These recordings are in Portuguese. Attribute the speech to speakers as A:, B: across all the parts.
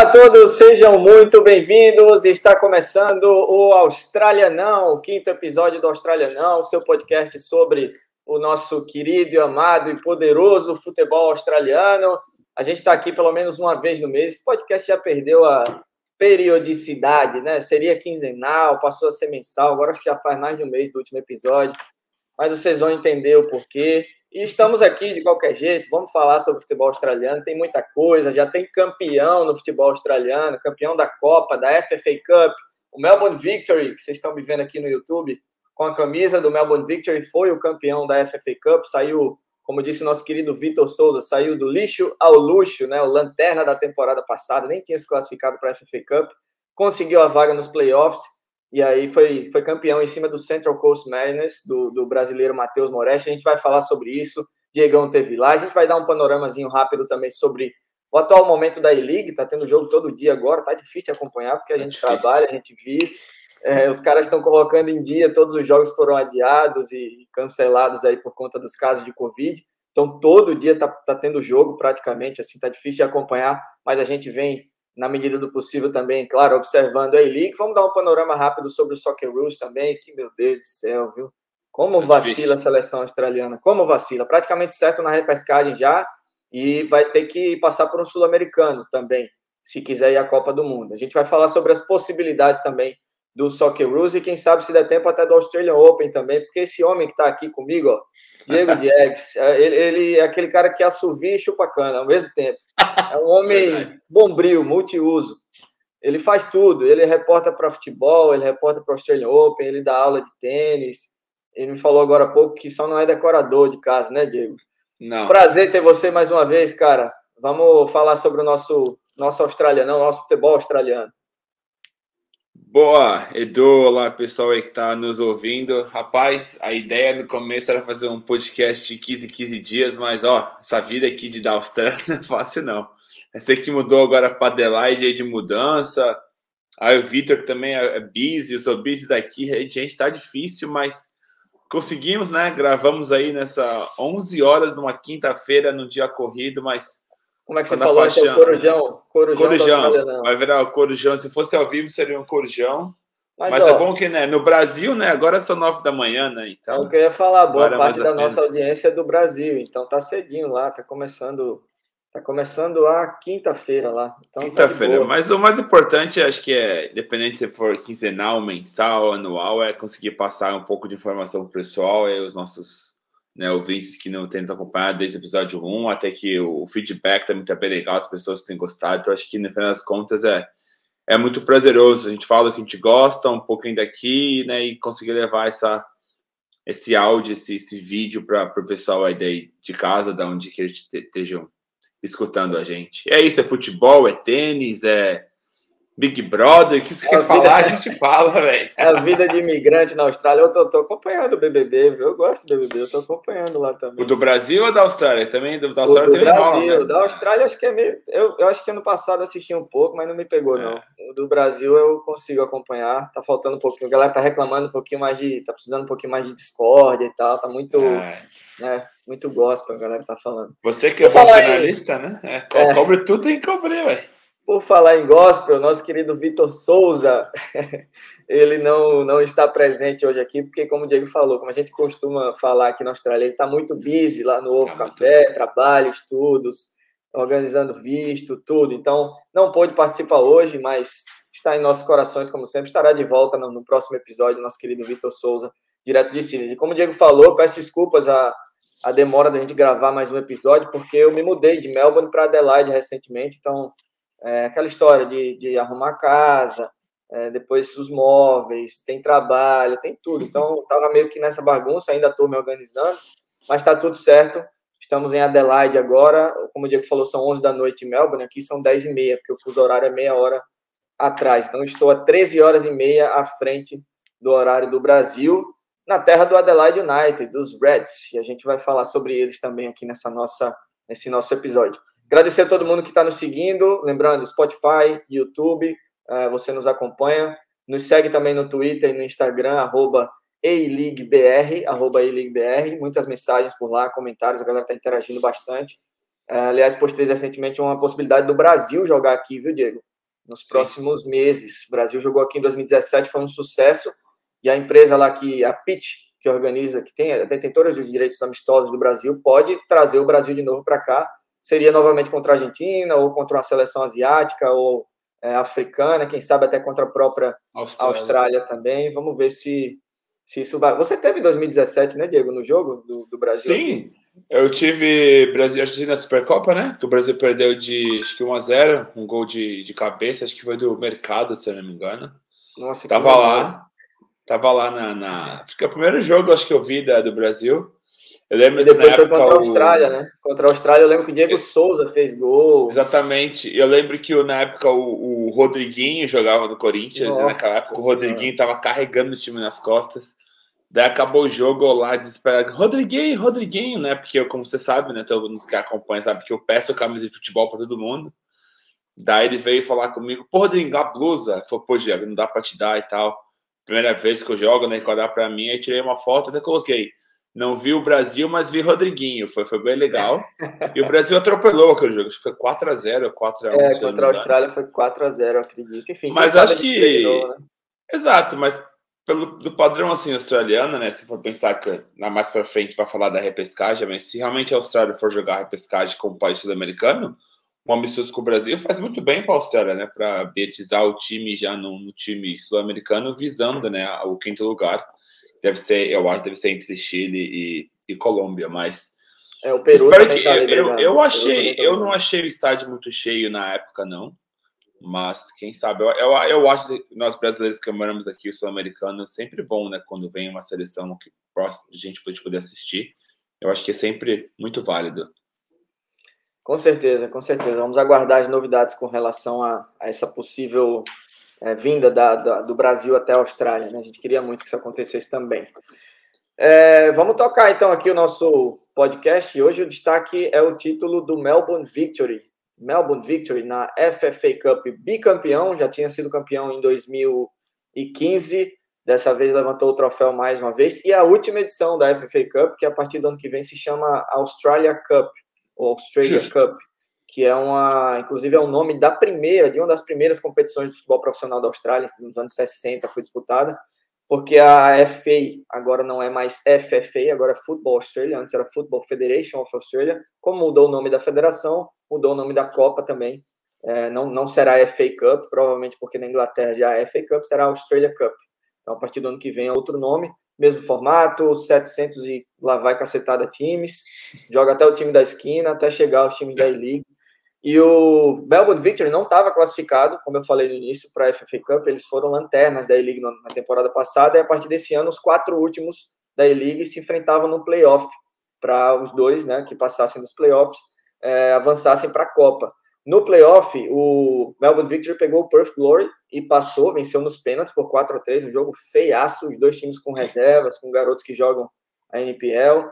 A: Olá a todos, sejam muito bem-vindos. Está começando o Australianão, o quinto episódio do Australianão, seu podcast sobre o nosso querido amado e poderoso futebol australiano. A gente está aqui pelo menos uma vez no mês. Esse podcast já perdeu a periodicidade, né? Seria quinzenal, passou a ser mensal, agora acho que já faz mais de um mês do último episódio. Mas vocês vão entender o porquê. E estamos aqui de qualquer jeito, vamos falar sobre futebol australiano, tem muita coisa, já tem campeão no futebol australiano, campeão da Copa, da FFA Cup, o Melbourne Victory, que vocês estão me vendo aqui no YouTube, com a camisa do Melbourne Victory, foi o campeão da FFA Cup, saiu, como disse o nosso querido Vitor Souza, saiu do lixo ao luxo, né, o lanterna da temporada passada, nem tinha se classificado para a FFA Cup, conseguiu a vaga nos playoffs, e aí foi, foi campeão em cima do Central Coast Mariners, do, do brasileiro Matheus Moretti. A gente vai falar sobre isso. Diegão teve lá. A gente vai dar um panoramazinho rápido também sobre o atual momento da E-League. Tá tendo jogo todo dia agora. Tá difícil de acompanhar porque a tá gente trabalha, a gente vive. É, os caras estão colocando em dia todos os jogos foram adiados e cancelados aí por conta dos casos de Covid. Então, todo dia tá, tá tendo jogo praticamente, assim, tá difícil de acompanhar, mas a gente vem na medida do possível também, claro, observando a E-League. Vamos dar um panorama rápido sobre o Soccer Rules também, que, meu Deus do céu, viu? Como vacila a seleção australiana, como vacila. Praticamente certo na repescagem já, e vai ter que passar por um sul-americano também, se quiser ir à Copa do Mundo. A gente vai falar sobre as possibilidades também do Soccer Rules e quem sabe se der tempo até do Australian Open também, porque esse homem que está aqui comigo, ó, Diego Diegues, é, ele, ele, é aquele cara que assovia e chupa cana ao mesmo tempo. É um homem bombril, multiuso. Ele faz tudo. Ele reporta para futebol, ele reporta para o Australian Open, ele dá aula de tênis. Ele me falou agora há pouco que só não é decorador de casa, né, Diego?
B: Não.
A: Prazer ter você mais uma vez, cara. Vamos falar sobre o nosso, nosso australiano, nosso futebol australiano.
B: Boa, Edu, olá pessoal aí que tá nos ouvindo. Rapaz, a ideia no começo era fazer um podcast de 15 15 dias, mas ó, essa vida aqui de Austrália não é fácil não. Essa que mudou agora para Adelaide aí de mudança. Aí o Vitor que também é, é busy, eu sou busy daqui, gente, tá difícil, mas conseguimos, né? Gravamos aí nessa 11 horas numa quinta-feira no dia corrido, mas
A: como é que você falou? Paixão, é o corujão.
B: Corujão, corujão. vai virar o corujão. Se fosse ao vivo, seria um corujão. Mas, Mas é ó, é bom que, né, no Brasil, né, agora são nove da manhã, né, então...
A: É eu ia falar, boa parte da nossa audiência é do Brasil, então tá cedinho lá, tá começando, tá começando a quinta-feira lá. Então
B: tá quinta-feira, tá mas o mais importante, acho que é, independente se for quinzenal, mensal, anual, é conseguir passar um pouco de informação pro pessoal e os nossos né, ouvintes que não têm nos acompanhado desde o episódio 1, até que o feedback também está bem legal, as pessoas têm gostado. Então, acho que, no final das contas, é, é muito prazeroso. A gente fala o que a gente gosta, um pouquinho daqui, né, e conseguir levar essa, esse áudio, esse, esse vídeo para o pessoal aí de, de casa, da onde que eles estejam escutando a gente. É isso, é futebol, é tênis, é Big Brother, que você é quer falar, a gente fala, velho.
A: É a vida de imigrante na Austrália. Eu tô, tô, acompanhando o BBB, eu gosto do BBB, eu tô acompanhando lá também.
B: O do Brasil ou da Austrália? Também do, da
A: Austrália o do Brasil, rola, né? da Austrália acho que é meio... Eu, eu acho que ano passado assisti um pouco, mas não me pegou, é. não. O do Brasil eu consigo acompanhar, tá faltando um pouquinho. A galera tá reclamando um pouquinho mais de... tá precisando um pouquinho mais de discórdia e tal, tá muito... É. Né, muito gospel, a galera tá falando.
B: Você que é bom finalista, né? É, é. Cobre tudo em cobrir, velho.
A: Por falar em gospel, nosso querido Vitor Souza, ele não, não está presente hoje aqui, porque, como o Diego falou, como a gente costuma falar aqui na Austrália, ele está muito busy lá no Ovo tá Café, muito... trabalho, estudos, organizando visto, tudo. Então, não pôde participar hoje, mas está em nossos corações, como sempre. Estará de volta no, no próximo episódio, nosso querido Vitor Souza, direto de Sydney. E como o Diego falou, peço desculpas a, a demora da gente gravar mais um episódio, porque eu me mudei de Melbourne para Adelaide recentemente, então é, aquela história de, de arrumar casa, é, depois os móveis, tem trabalho, tem tudo. Então, estava meio que nessa bagunça, ainda estou me organizando, mas está tudo certo. Estamos em Adelaide agora, como o Diego falou, são 11 da noite em Melbourne, aqui são 10 e meia, porque o fuso horário é meia hora atrás. Então, estou a 13 horas e meia à frente do horário do Brasil, na terra do Adelaide United, dos Reds, e a gente vai falar sobre eles também aqui nessa nossa, nesse nosso episódio. Agradecer a todo mundo que está nos seguindo. Lembrando, Spotify, YouTube, uh, você nos acompanha. Nos segue também no Twitter e no Instagram, arroba arroba Muitas mensagens por lá, comentários, a galera está interagindo bastante. aliás, postei recentemente uma possibilidade do Brasil jogar aqui, viu, Diego? Nos próximos Sim. meses. O Brasil jogou aqui em 2017, foi um sucesso. E a empresa lá que, a Pitch, que organiza, que tem a detentora dos direitos amistosos do Brasil, pode trazer o Brasil de novo para cá. Seria novamente contra a Argentina, ou contra uma seleção asiática, ou é, africana, quem sabe até contra a própria Austrália. Austrália. também. Vamos ver se, se isso vai. Você teve 2017, né, Diego, no jogo do, do Brasil?
B: Sim, eu tive Brasil Argentina na Supercopa, né? Que o Brasil perdeu de acho que 1 a 0 um gol de, de cabeça, acho que foi do mercado, se eu não me engano. Nossa, Tava lá. Tava lá na, na. Acho que é o primeiro jogo acho que eu vi da, do Brasil.
A: Eu lembro e depois foi contra a Austrália, o... né? Contra a Austrália, eu lembro que o Diego. Souza fez gol.
B: Exatamente. Eu lembro que na época o, o Rodriguinho jogava no Corinthians. Nossa, naquela época o Rodriguinho estava carregando o time nas costas. Daí acabou o jogo lá desesperado. Rodriguinho, Rodriguinho, né? Porque, como você sabe, né? Todos mundo que acompanha sabe que eu peço camisa de futebol para todo mundo. Daí ele veio falar comigo, pô, Rodrigo, a blusa. Falei, pô, Diego, não dá para te dar e tal. Primeira vez que eu jogo, né? Quadrar para mim, aí tirei uma foto, até coloquei não vi o Brasil, mas vi Rodriguinho. Foi, foi bem legal. E o Brasil atropelou aquele jogo. Acho que foi 4x0, 4x1.
A: É, contra a Austrália foi 4x0, acredito. Enfim,
B: mas acho que. Treinou, né? Exato, mas pelo do padrão assim australiano, né? Se for pensar que na mais para frente vai falar da repescagem, mas se realmente a Austrália for jogar repescagem como país sul-americano, um amistoso com o Brasil faz muito bem para a Austrália, né? Para betizar o time já no, no time sul-americano, visando né, o quinto lugar deve ser, eu acho, deve ser entre Chile e, e Colômbia, mas
A: é, o Peru
B: espero que, tá eu, eu, eu, achei, tá eu não achei o estádio muito cheio na época, não. Mas quem sabe, eu, eu, eu acho que nós brasileiros que moramos aqui, o sul-americano, é sempre bom, né? Quando vem uma seleção que a gente pode poder assistir. Eu acho que é sempre muito válido.
A: Com certeza, com certeza. Vamos aguardar as novidades com relação a, a essa possível é, vinda da, da, do Brasil até a Austrália. Né? A gente queria muito que isso acontecesse também. É, vamos tocar então aqui o nosso podcast. Hoje o destaque é o título do Melbourne Victory. Melbourne Victory na FFA Cup bicampeão, já tinha sido campeão em 2015, dessa vez levantou o troféu mais uma vez, e a última edição da FFA Cup, que a partir do ano que vem se chama Australia Cup, ou Australia Justo. Cup que é uma, inclusive é o nome da primeira, de uma das primeiras competições de futebol profissional da Austrália, nos anos 60 foi disputada, porque a FA agora não é mais FFA, agora é Football Australia, antes era Football Federation of Australia, como mudou o nome da federação, mudou o nome da Copa também, é, não, não será a FA Cup, provavelmente porque na Inglaterra já é FA Cup, será a Australia Cup. Então, a partir do ano que vem é outro nome, mesmo formato, 700 e lá vai cacetada times, joga até o time da esquina, até chegar aos times da E-League, e o Melbourne Victory não estava classificado, como eu falei no início, para a FFA Cup. Eles foram lanternas da E-League na temporada passada. E a partir desse ano, os quatro últimos da E-League se enfrentavam no playoff para os dois né, que passassem nos playoffs é, avançassem para a Copa. No playoff, o Melbourne Victory pegou o Perth Glory e passou, venceu nos pênaltis por 4 a 3 um jogo feiaço, os dois times com reservas, com garotos que jogam a NPL.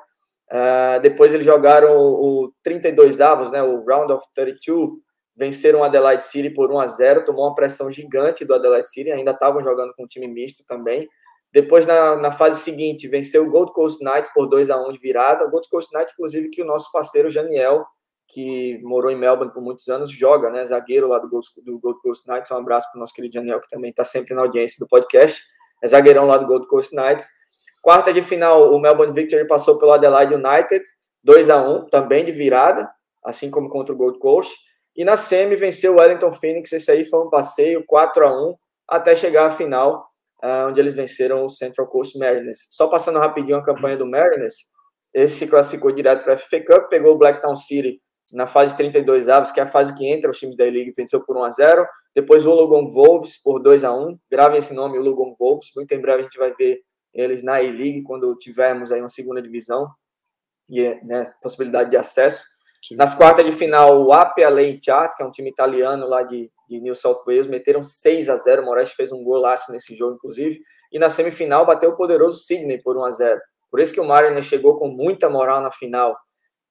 A: Uh, depois eles jogaram o, o 32 avos, né, o Round of 32, venceram o Adelaide City por 1 a 0 tomou uma pressão gigante do Adelaide City, ainda estavam jogando com um time misto também. Depois, na, na fase seguinte, venceu o Gold Coast Knights por 2 a 1 de virada. O Gold Coast Knights, inclusive, que o nosso parceiro Janiel, que morou em Melbourne por muitos anos, joga, né? Zagueiro lá do Gold, do Gold Coast Knights. Um abraço para o nosso querido Janiel, que também está sempre na audiência do podcast. É zagueirão lá do Gold Coast Knights. Quarta de final, o Melbourne Victory passou pelo Adelaide United, 2 a 1 também de virada, assim como contra o Gold Coast. E na semi venceu o Wellington Phoenix, esse aí foi um passeio 4 a 1 até chegar à final, ah, onde eles venceram o Central Coast Mariners. Só passando rapidinho a campanha do Mariners, esse se classificou direto para a FA Cup, pegou o Blacktown City na fase 32 avos, que é a fase que entra os times da Liga, venceu por 1 a 0 Depois o Logan Wolves por 2 a 1 Gravem esse nome, o Logan Wolves. Muito em breve a gente vai ver eles na E-League, quando tivermos aí uma segunda divisão e né, possibilidade de acesso. Sim. Nas quartas de final, o Apia Chart, que é um time italiano lá de, de New South Wales, meteram 6 a 0 O Moraes fez um golaço nesse jogo, inclusive. E na semifinal, bateu o poderoso Sydney por 1 a 0 Por isso que o Mariner chegou com muita moral na final.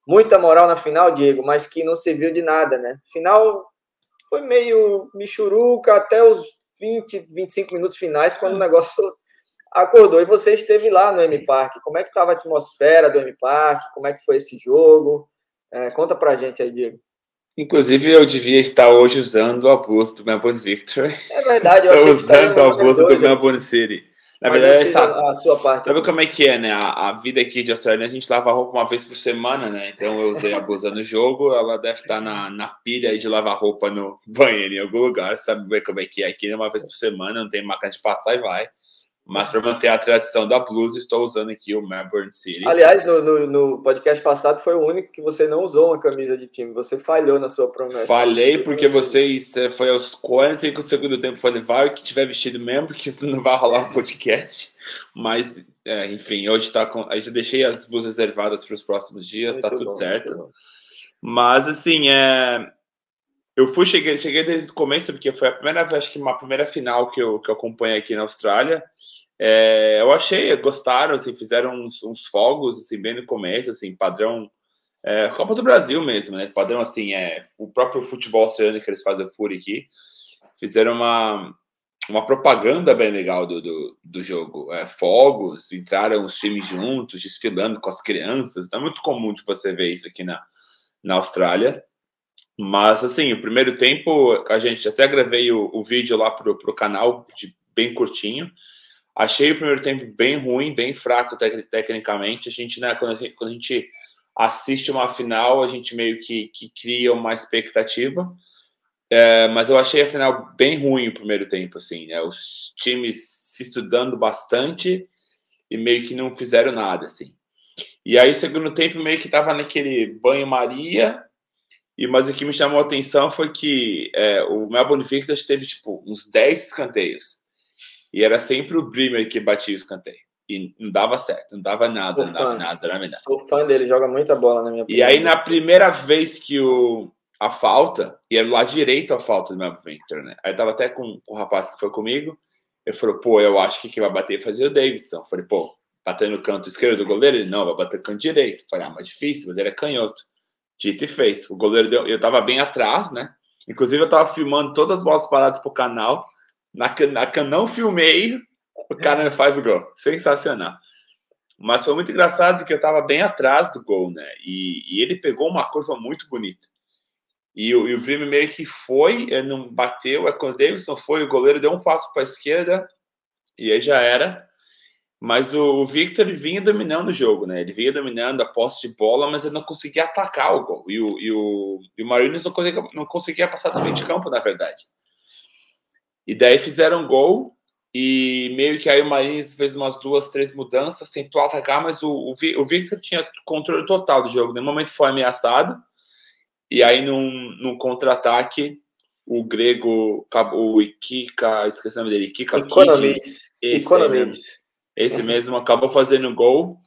A: Muita moral na final, Diego, mas que não serviu de nada, né? Final foi meio michuruca até os 20, 25 minutos finais, quando o negócio acordou e você esteve lá no M Park. Como é que estava a atmosfera do M Park? Como é que foi esse jogo? É, conta pra gente aí, Diego.
B: Inclusive, eu devia estar hoje usando o abuso do Melbourne Victory.
A: É verdade,
B: eu Estou usando o abuso do Melbourne City. Na
A: Mas
B: verdade,
A: sabe, a sua parte.
B: Sabe como é que é, né? A, a, vida aqui de Australia, a gente lava roupa uma vez por semana, né? Então eu usei a blusa no jogo, ela deve estar na, na pilha aí de lavar roupa no banheiro em algum lugar, sabe ver como é que é aqui, né? Uma vez por semana, não tem máquina de passar e vai. Mas para manter a tradição da blusa, estou usando aqui o Melbourne City.
A: Aliás, no, no, no, podcast passado foi o único que você não usou uma camisa de time. Você falhou na sua promessa.
B: Falei porque vocês é, foi aos 45 do segundo tempo. Falei, vai que tiver vestido mesmo, porque senão não vai rolar o podcast. Mas, é, enfim, hoje está com. Aí já deixei as blusas reservadas para os próximos dias, está tudo bom, certo. Mas, assim, é. Eu fui, cheguei, cheguei desde o começo, porque foi a primeira acho que uma primeira final que eu, que eu acompanhei aqui na Austrália. É, eu achei, gostaram, assim, fizeram uns, uns, fogos, assim, bem no começo, assim, padrão é, Copa do Brasil mesmo, né? Padrão, assim, é o próprio futebol australiano que eles fazem o Fury aqui. Fizeram uma, uma propaganda bem legal do, do, do jogo. É, fogos, entraram os times juntos, desfilando com as crianças. Não é muito comum de você ver isso aqui na, na Austrália. Mas, assim, o primeiro tempo, a gente até gravei o, o vídeo lá pro, pro canal, de, bem curtinho. Achei o primeiro tempo bem ruim, bem fraco tec tecnicamente. A gente, né, quando a gente, quando a gente assiste uma final, a gente meio que, que cria uma expectativa. É, mas eu achei a final bem ruim o primeiro tempo, assim, né? Os times se estudando bastante e meio que não fizeram nada, assim. E aí, segundo tempo, meio que tava naquele banho-maria. E mas o que me chamou a atenção foi que é, o Melbourne Victors teve tipo uns 10 escanteios. E era sempre o Bremer que batia o escanteio. E não dava certo, não dava nada, não dava nada, não dava nada.
A: Sou fã dele, joga muita bola na minha.
B: E aí, na primeira vez que o, a falta, e era lá direito a falta do meu Victor, né? Aí eu tava até com, com o rapaz que foi comigo, ele falou, pô, eu acho que quem vai bater é fazer o Davidson. Eu falei, pô, bater no canto esquerdo do goleiro? Ele, não, vai bater no canto direito. Eu falei, ah, mas difícil, mas ele é canhoto. Dito e feito. O goleiro deu, eu tava bem atrás, né? Inclusive, eu tava filmando todas as bolas paradas pro canal. Na, na que eu não filmei, o cara faz o gol. Sensacional. Mas foi muito engraçado porque eu estava bem atrás do gol, né? E, e, ele pegou uma curva muito bonita. E, o, e o Primo meio que foi, ele não bateu, é quando o Davidson foi, o goleiro deu um passo para a esquerda e aí já era. Mas o, o Victor vinha dominando o jogo, né? Ele vinha dominando a posse de bola, mas ele não conseguia atacar o gol. E o, e o, e o não conseguia, não conseguia passar também de campo, na verdade. E daí fizeram gol e meio que aí o Marins fez umas duas, três mudanças, tentou atacar, mas o, o, o Victor tinha controle total do jogo. No momento foi ameaçado. E aí, num, num contra-ataque, o grego, o Ikika, esqueci o nome dele, Ikika
A: Economics. Esse,
B: esse mesmo acabou fazendo gol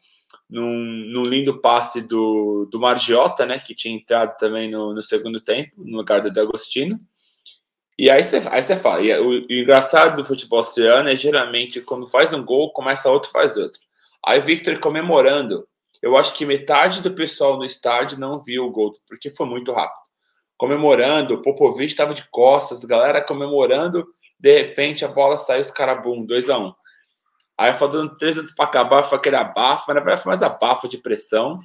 B: num, num lindo passe do, do Margiota, né, que tinha entrado também no, no segundo tempo, no lugar do D'Agostino. E aí você, aí fala, e o, o, engraçado do futebol australiano é geralmente quando faz um gol, começa outro, faz outro. Aí o Victor comemorando. Eu acho que metade do pessoal no estádio não viu o gol, porque foi muito rápido. Comemorando, o Popovic estava de costas, galera comemorando, de repente a bola saiu, os caras, bum, 2x1. Um. Aí faltando três anos para acabar, foi aquele na verdade foi mais abafa de pressão.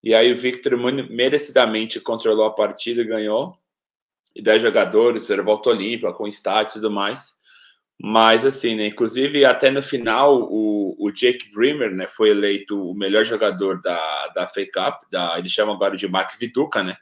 B: E aí o Victor merecidamente controlou a partida e ganhou e 10 jogadores, era volta olímpica, com estádio e tudo mais. Mas, assim, né, inclusive, até no final, o, o Jake Bremer né, foi eleito o melhor jogador da, da FA Cup, da, eles chamam agora de Mark Viduka, né?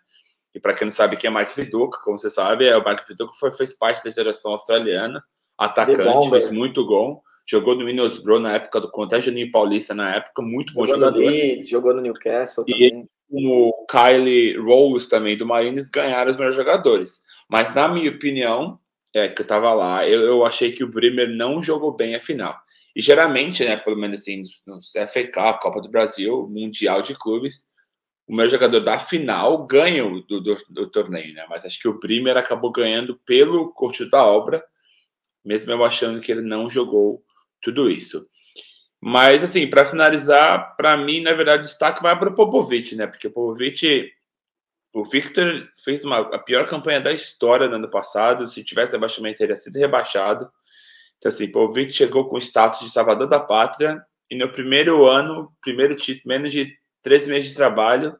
B: E para quem não sabe quem é Mark Viduka, como você sabe, é o Mark Viduka foi, fez parte da geração australiana, atacante, fez muito gol, jogou no Middlesbrough na época do contra Juninho Paulista na época, muito bom
A: jogou jogador. No Leeds, jogou no Newcastle
B: e também. o Kylie Rose também do Marines ganharam os melhores jogadores. Mas, na minha opinião, é, que eu tava lá, eu, eu achei que o Bremer não jogou bem a final. E geralmente, né, pelo menos assim, no FK, Copa do Brasil, Mundial de Clubes, o meu jogador da final ganha do, do, do, torneio, né? Mas acho que o Bremer acabou ganhando pelo curso da obra, mesmo eu achando que ele não jogou tudo isso. Mas, assim, para finalizar, para mim, na verdade, o destaque vai para o Popovic, né? Porque o Popovic o Victor fez uma, a pior campanha da história no ano passado. Se tivesse rebaixamento, teria sido rebaixado. Então, assim, o Victor chegou com o status de salvador da pátria. E no primeiro ano, primeiro título, menos de 13 meses de trabalho,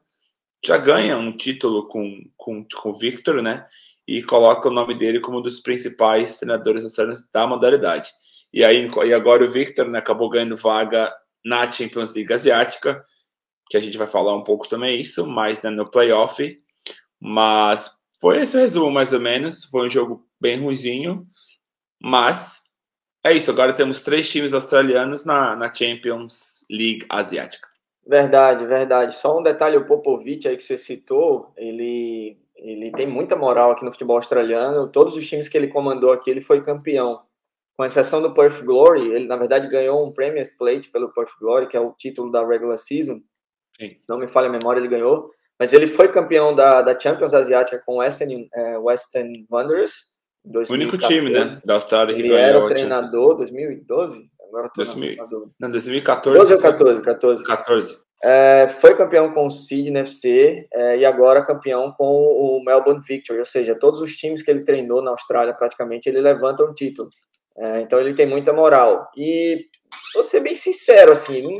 B: já ganha um título com, com, com o Victor, né? E coloca o nome dele como um dos principais treinadores da modalidade. E aí e agora o Victor né, acabou ganhando vaga na Champions League Asiática, que a gente vai falar um pouco também isso, mas né, no playoff. Mas foi esse o resumo, mais ou menos. Foi um jogo bem ruizinho, mas é isso. Agora temos três times australianos na, na Champions League Asiática.
A: Verdade, verdade. Só um detalhe, o Popovic aí que você citou, ele, ele tem muita moral aqui no futebol australiano. Todos os times que ele comandou aqui, ele foi campeão. Com exceção do Perth Glory, ele na verdade ganhou um Premier's Plate pelo Perth Glory, que é o título da regular season. Sim. Se não me falha a memória, ele ganhou. Mas ele foi campeão da, da Champions Asiática com o Western, é, Western Wanderers.
B: O único time, né? Da Austrália
A: ele era o treinador, 2012?
B: Agora 2000, não, 2014.
A: 12 ou 14? 14.
B: 14.
A: É, foi campeão com o Sydney FC é, e agora campeão com o Melbourne Victory, ou seja, todos os times que ele treinou na Austrália, praticamente, ele levanta um título. É, então ele tem muita moral. E vou ser bem sincero, assim,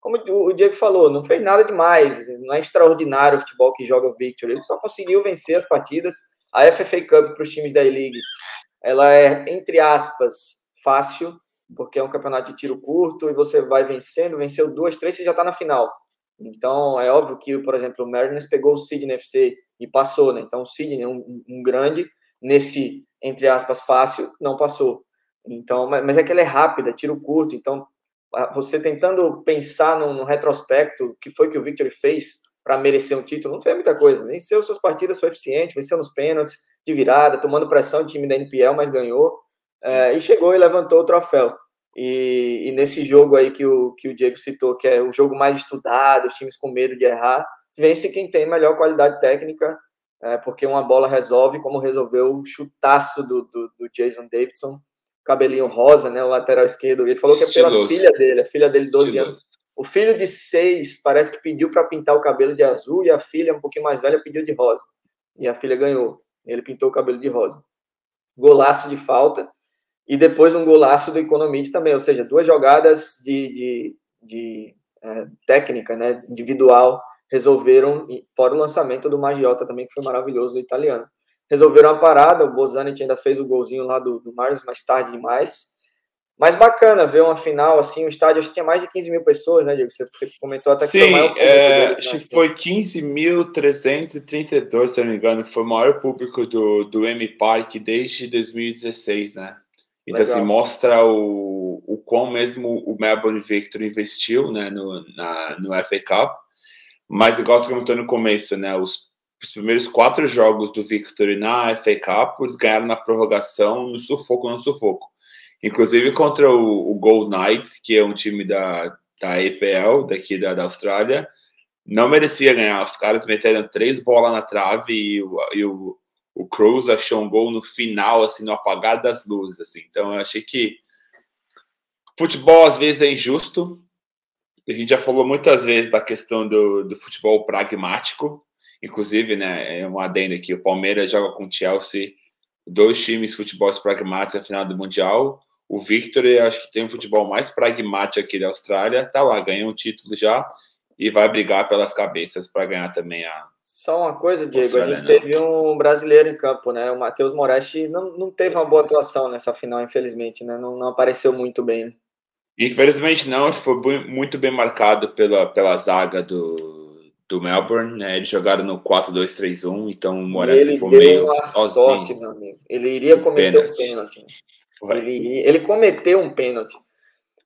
A: como o Diego falou, não fez nada demais, não é extraordinário o futebol que joga o Victory, ele só conseguiu vencer as partidas. A FFA Cup para os times da E-League, ela é, entre aspas, fácil, porque é um campeonato de tiro curto e você vai vencendo, venceu duas, três, você já está na final. Então, é óbvio que, por exemplo, o Mariners pegou o Sydney FC e passou, né? Então, o Sydney, um, um grande, nesse, entre aspas, fácil, não passou. Então, mas é que ela é rápida, tiro curto, então você tentando pensar no retrospecto, que foi que o Victory fez para merecer um título, não fez muita coisa. Venceu suas partidas, foi eficiente, venceu nos pênaltis, de virada, tomando pressão time da NPL, mas ganhou. É, e chegou e levantou o troféu. E, e, nesse jogo aí que o, que o Diego citou, que é o jogo mais estudado, os times com medo de errar, vence quem tem melhor qualidade técnica, é, porque uma bola resolve, como resolveu o chutaço do, do, do Jason Davidson, cabelinho rosa, né, o lateral esquerdo. Ele falou que é pela Estiloso. filha dele, a filha dele, 12 Estiloso. anos. O filho de seis parece que pediu para pintar o cabelo de azul e a filha, um pouquinho mais velha, pediu de rosa. E a filha ganhou. Ele pintou o cabelo de rosa. Golaço de falta. E depois um golaço do Economist também. Ou seja, duas jogadas de, de, de é, técnica né, individual resolveram, fora o lançamento do Magiota também, que foi maravilhoso do italiano resolveram a parada. O Bozanic ainda fez o golzinho lá do, do Marius mais tarde demais. Mas bacana ver uma final assim, o estádio acho que tinha mais de 15 mil pessoas, né, Diego? Você, você comentou até que
B: Sim, foi o maior público é, deles, né? que foi 15.332, se não me engano, foi o maior público do, do M Park desde 2016, né? Então, assim, Legal. assim, mostra o, o quão mesmo o Melbourne Victor investiu né, no, na, no FA Cup. Mas, igual você comentou no começo, né? Os os primeiros quatro jogos do Victory na FA Cup, eles ganharam na prorrogação, no sufoco, no sufoco. Inclusive contra o, o Gold Knights, que é um time da, da EPL, daqui da, da Austrália, não merecia ganhar. Os caras meteram três bolas na trave e o, e o, o Cruz achou um gol no final, assim, no apagar das luzes. Assim. Então eu achei que futebol às vezes é injusto. A gente já falou muitas vezes da questão do, do futebol pragmático, Inclusive, né, é um adendo aqui, o Palmeiras joga com o Chelsea, dois times futebol pragmáticos na final do Mundial. O Victor, acho que tem um futebol mais pragmático aqui da Austrália, tá lá, ganhou um título já e vai brigar pelas cabeças para ganhar também a.
A: Só uma coisa, Diego, a gente teve um brasileiro em campo, né? O Matheus Moretti não, não teve uma boa atuação nessa final, infelizmente, né? Não, não apareceu muito bem.
B: Infelizmente não, foi muito bem marcado pela, pela zaga do, do Melbourne, né? Eles jogaram no 4-2-3-1, então o Moraes
A: foi meio uma sozinho. sorte, meu amigo. Ele iria cometer um pênalti. Ele, ele cometeu um pênalti,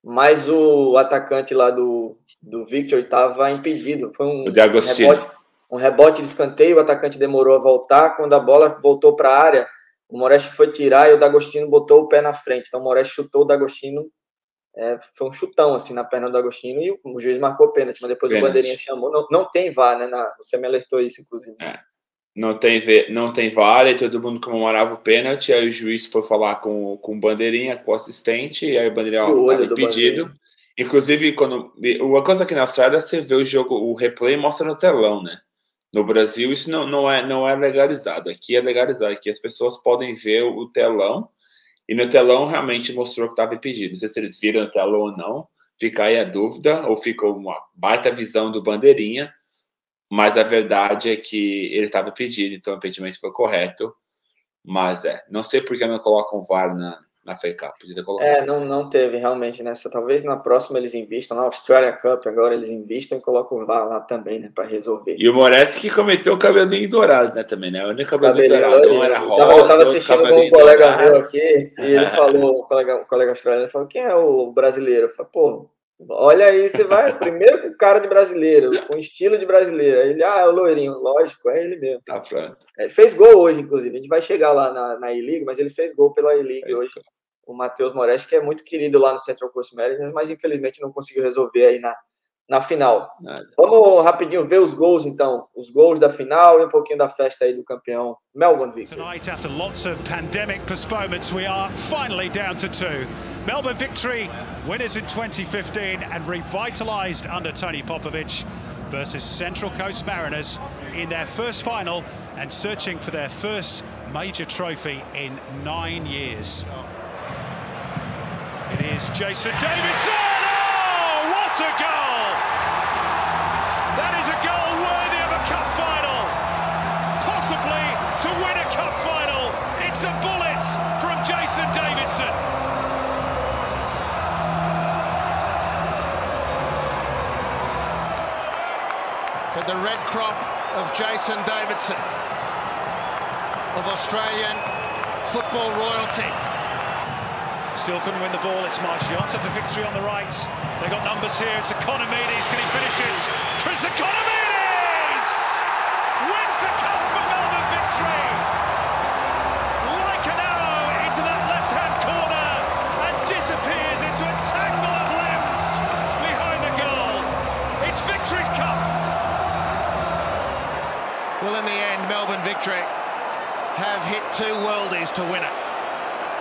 A: mas o atacante lá do, do Victor estava impedido. Foi um, rebote, um rebote de escanteio, o atacante demorou a voltar. Quando a bola voltou para a área, o Moraes foi tirar e o D'Agostino botou o pé na frente. Então o Moraes chutou o D'Agostino é, foi um chutão assim na perna do Agostinho e o, juiz marcou pênalti, mas depois pênalti. o bandeirinha chamou. Não, não tem VAR, né? Na, você me alertou isso, inclusive.
B: É. Não tem, não tem VAR e todo mundo comemorava o pênalti. Aí o juiz foi falar com, com o bandeirinha, com o assistente, e aí o bandeirinha estava impedido. Inclusive, quando uma coisa aqui na Austrália, você vê o jogo, o replay mostra no telão, né? No Brasil, isso não, não, é, não é legalizado. Aqui é legalizado. Aqui as pessoas podem ver o telão e no telão realmente mostrou que estava impedido. Não sei se eles viram no telão ou não, fica aí a dúvida, ou fica uma baita visão do bandeirinha, mas a verdade é que ele estava pedido, então o impedimento foi correto. Mas é, não sei por que não colocam o VAR na, na Cup. Podia ter colocado.
A: É, não, não teve realmente nessa. Talvez na próxima eles invistam, na Australia Cup, agora eles investam e colocam o VAR lá também, né, para resolver.
B: E o Moretti que cometeu o cabelinho dourado, né, também, né? O único cabelinho, dourado. Um era rosa,
A: eu tava assistindo com um colega dourado. meu aqui e ele falou, o colega, o colega australiano falou: quem é o brasileiro? Eu falei, pô, Olha aí, você vai primeiro com o cara de brasileiro, com estilo de brasileiro. Aí ele, ah, é o loirinho, lógico, é ele mesmo.
B: Tá pronto.
A: É, fez gol hoje, inclusive. A gente vai chegar lá na, na E-League, mas ele fez gol pela E-League hoje. Gol o Matheus Moraes, que é muito querido lá no Central Coast Mariners, mas infelizmente não conseguiu resolver aí na, na final. Nada. Vamos rapidinho ver os gols, então. Os gols da final e um pouquinho da festa aí do campeão Melbourne Victory. Tonight, after lots of pandemic postponements, we are finally down to two. Melbourne Victory, winners in 2015 and revitalized under Tony Popovich versus Central Coast Mariners in their first final and searching for their first major trophy in nine years. It is Jason Davidson. Oh, what a goal! Cup final. Possibly to win a cup final. It's a bullet from Jason Davidson. But the red crop of Jason Davidson of Australian football royalty. Still couldn't win the ball. It's Marchiotta for victory on the right. They've got numbers here. It's Economides. Can he finish it? Chris Economides victory have hit two worldies to win it.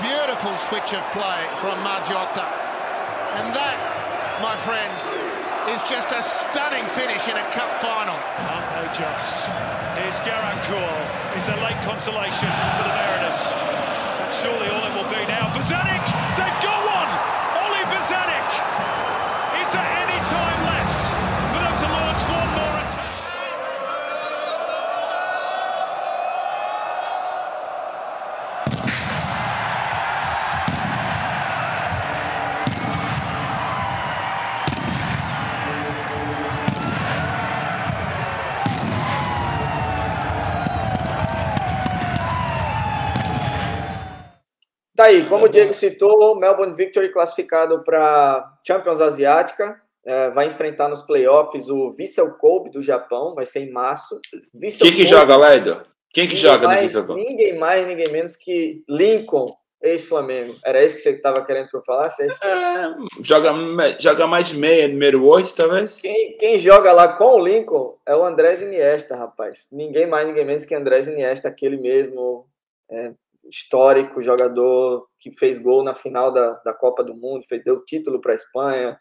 A: Beautiful switch of play from Margiotta. And that, my friends, is just a stunning finish in a cup final. Aren't they just? Here's Garancourt. Is the late consolation for the Mariners. That's surely all it will be now. Bazanic, aí, como o Diego citou, Melbourne Victory classificado para Champions Asiática, é, vai enfrentar nos playoffs o Vissel Kobe do Japão, vai ser em março.
B: Vissel Quem que Kobe, joga lá, Edu? Quem que joga
A: mais,
B: no Vissel Kobe?
A: Ninguém mais, ninguém menos que Lincoln, ex-Flamengo. Era esse que você estava querendo que eu falasse? É,
B: é joga, joga mais de meia, número 8, talvez?
A: Quem, quem, joga lá com o Lincoln é o Andrés Iniesta, rapaz. Ninguém mais, ninguém menos que Andrés Iniesta, aquele mesmo é, histórico, jogador que fez gol na final da, da Copa do Mundo, fez, deu título para a Espanha.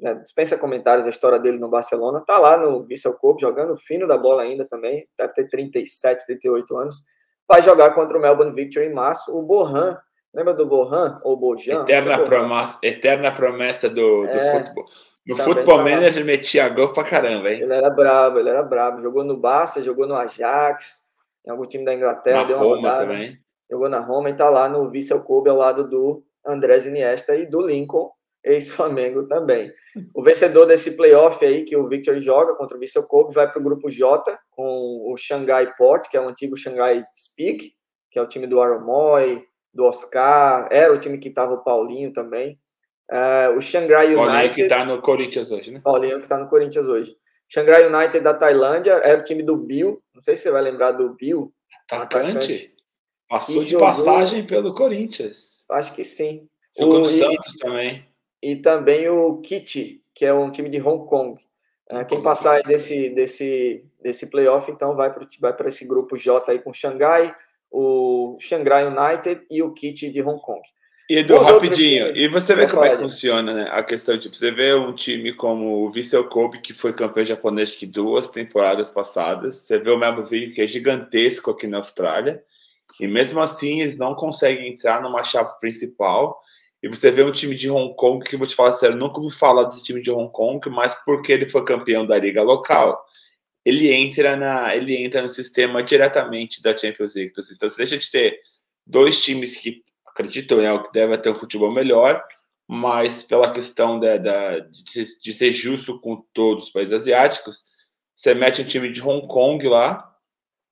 A: Né, dispensa comentários a história dele no Barcelona. Tá lá no Vissel Kobe, jogando fino da bola ainda também. Deve ter 37, 38 anos. Vai jogar contra o Melbourne Victory em março. O Borran, lembra do Borran ou Bojan?
B: Eterna, promessa, eterna promessa do, do é, futebol. No futebol manager ele metia gol pra caramba, hein?
A: Ele era brabo, ele era brabo. Jogou no Barça, jogou no Ajax, em algum time da Inglaterra,
B: Na deu uma Roma rodada. também
A: jogou na Roma e está lá no Vissel Kobe ao lado do Andrés Iniesta e do Lincoln, ex-Flamengo também. O vencedor desse playoff aí, que o Victor joga contra o Vissel Kobe, vai para o grupo J com o Shanghai Port, que é o antigo Shanghai Speak, que é o time do Aromoy, do Oscar, era o time que estava o Paulinho também. Uh, o Shanghai United.
B: Paulinho que está no Corinthians hoje, né?
A: Paulinho que está no Corinthians hoje. Shanghai United da Tailândia, era o time do Bill. Não sei se você vai lembrar do Bill.
B: Atacante? atacante Passou de jogou... passagem pelo Corinthians.
A: Acho que sim.
B: Jogou o, no Santos e, também.
A: E também o Kit, que é um time de Hong Kong. Uh, quem passar desse, desse, desse playoff, então, vai para vai esse grupo J aí com o Xangai, o Shanghai United e o Kit de Hong Kong.
B: E Edu, rapidinho, e você vê como é que funciona, né? A questão, tipo, você vê um time como o Vissel Kobe, que foi campeão japonês que duas temporadas passadas, você vê o Melbourne que é gigantesco aqui na Austrália, e mesmo assim, eles não conseguem entrar numa chave principal. E você vê um time de Hong Kong, que vou te falar sério, nunca ouvi falar desse time de Hong Kong, mas porque ele foi campeão da liga local. ele entra na ele entra no sistema diretamente da Champions League. Então, se deixa de ter dois times que acredito né, que deve ter um futebol melhor, mas pela questão da, da de, de, ser justo com todos os países asiáticos, você mete um time de Hong Kong lá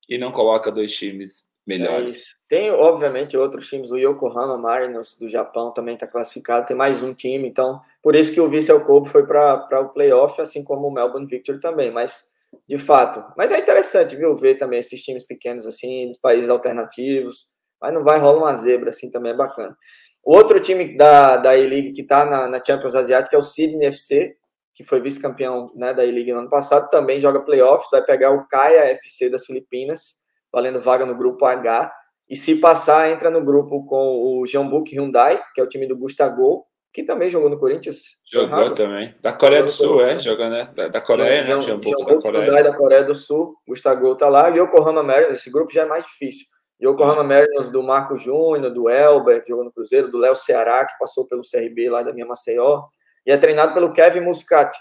B: e não coloca dois times melhores.
A: É tem, obviamente, outros times, o Yokohama Marinos do Japão também está classificado, tem mais um time, então por isso que o Vissel Kobe foi para o playoff, assim como o Melbourne Victory também, mas de fato. Mas é interessante, viu, ver também esses times pequenos assim, dos países alternativos, mas não vai rolar uma zebra assim também é bacana. O outro time da, da E-League que está na, na, Champions Asiática é o Sydney FC, que foi vice-campeão né, da E-League no ano passado, também joga playoffs, vai pegar o Kaya FC das Filipinas, valendo vaga no grupo H, e se passar, entra no grupo com o Jeonbuk Hyundai, que é o time do Gustavo, que também jogou no Corinthians.
B: Jogou errado. também. Da Coreia do Sul, é? Joga, né? Da, da Coreia, Jean, né?
A: Jeonbuk da Coreia. da Coreia do Sul, Gustavo tá lá, e Yokohama Mariners, esse grupo já é mais difícil. Yokohama Mariners do Marco Júnior, do Elber, que jogou no Cruzeiro, do Léo Ceará, que passou pelo CRB lá da minha Maceió, e é treinado pelo Kevin Muscat,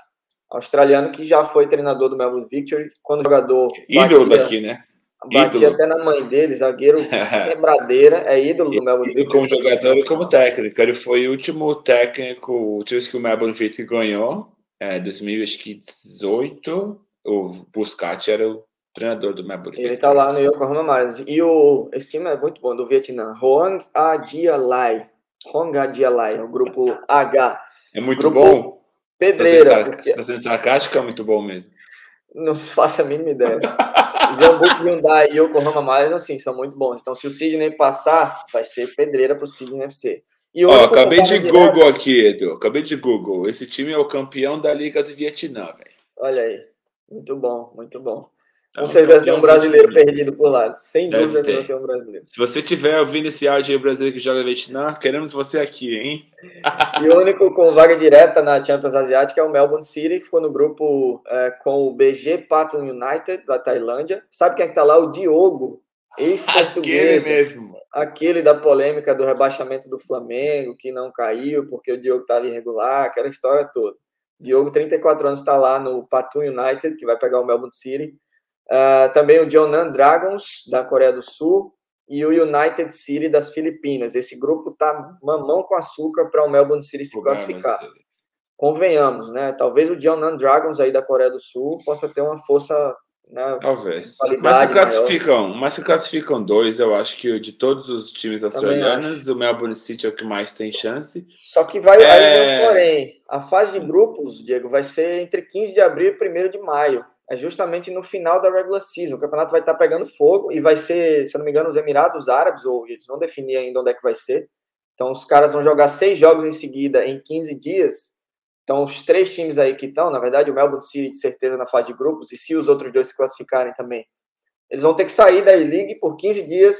A: australiano que já foi treinador do Melbourne Victory, quando jogador
B: ídolo daqui, né?
A: Batia ídolo. até na mãe dele, zagueiro quebradeira, é ídolo do Melbourne
B: Victory. Como jogador e como técnico, ele foi o último técnico, o que o Melbourne Victory ganhou, é, 2018, o Buscati era o treinador do Melbourne.
A: Ele tá lá no Yokohama Marinos. E o, esse time é muito bom, do Vietnã. Hoang Adialai. Hoang Adialai, o grupo H.
B: É muito grupo bom?
A: Pedreira.
B: Está sendo, porque... tá sendo sarcástico, é muito bom mesmo.
A: Não faço a mínima ideia. Jambuque Hyundai e Yokohama Marinos, assim, são muito bons. Então, se o Sidney passar, vai ser pedreira pro Sidney FC.
B: E acabei de Google aqui, Edu. Acabei de Google. Esse time é o campeão da Liga do Vietnã, velho.
A: Olha aí. Muito bom, muito bom. Com certeza tem um brasileiro perdido por lá. Sem Deve dúvida ter. tem um brasileiro.
B: Se você tiver ouvindo esse áudio aí, brasileiro que joga Vietnã, queremos você aqui, hein?
A: e o único com vaga direta na Champions Asiática é o Melbourne City, que ficou no grupo é, com o BG Patton United, da Tailândia. Sabe quem é que tá lá? O Diogo, ex-português.
B: Aquele mesmo.
A: Aquele da polêmica do rebaixamento do Flamengo, que não caiu porque o Diogo estava irregular, aquela história toda. Diogo, 34 anos, está lá no Patun United, que vai pegar o Melbourne City. Uh, também o Jeonnan Dragons, da Coreia do Sul, e o United City das Filipinas. Esse grupo tá mamão com açúcar para o Melbourne City se classificar. Convenhamos, né? Talvez o Jeonnan Dragons aí da Coreia do Sul possa ter uma força né,
B: Talvez. Mas se, classificam, mas se classificam dois, eu acho que de todos os times australianos, o Melbourne City é o que mais tem chance.
A: Só que vai, é... aí, porém, a fase de grupos, Diego, vai ser entre 15 de abril e 1 de maio é justamente no final da regular season. O campeonato vai estar pegando fogo e vai ser, se eu não me engano, os Emirados Árabes, ou eles não definiram ainda onde é que vai ser. Então, os caras vão jogar seis jogos em seguida em 15 dias. Então, os três times aí que estão, na verdade, o Melbourne City, de certeza, na fase de grupos, e se os outros dois se classificarem também, eles vão ter que sair da E-League por 15 dias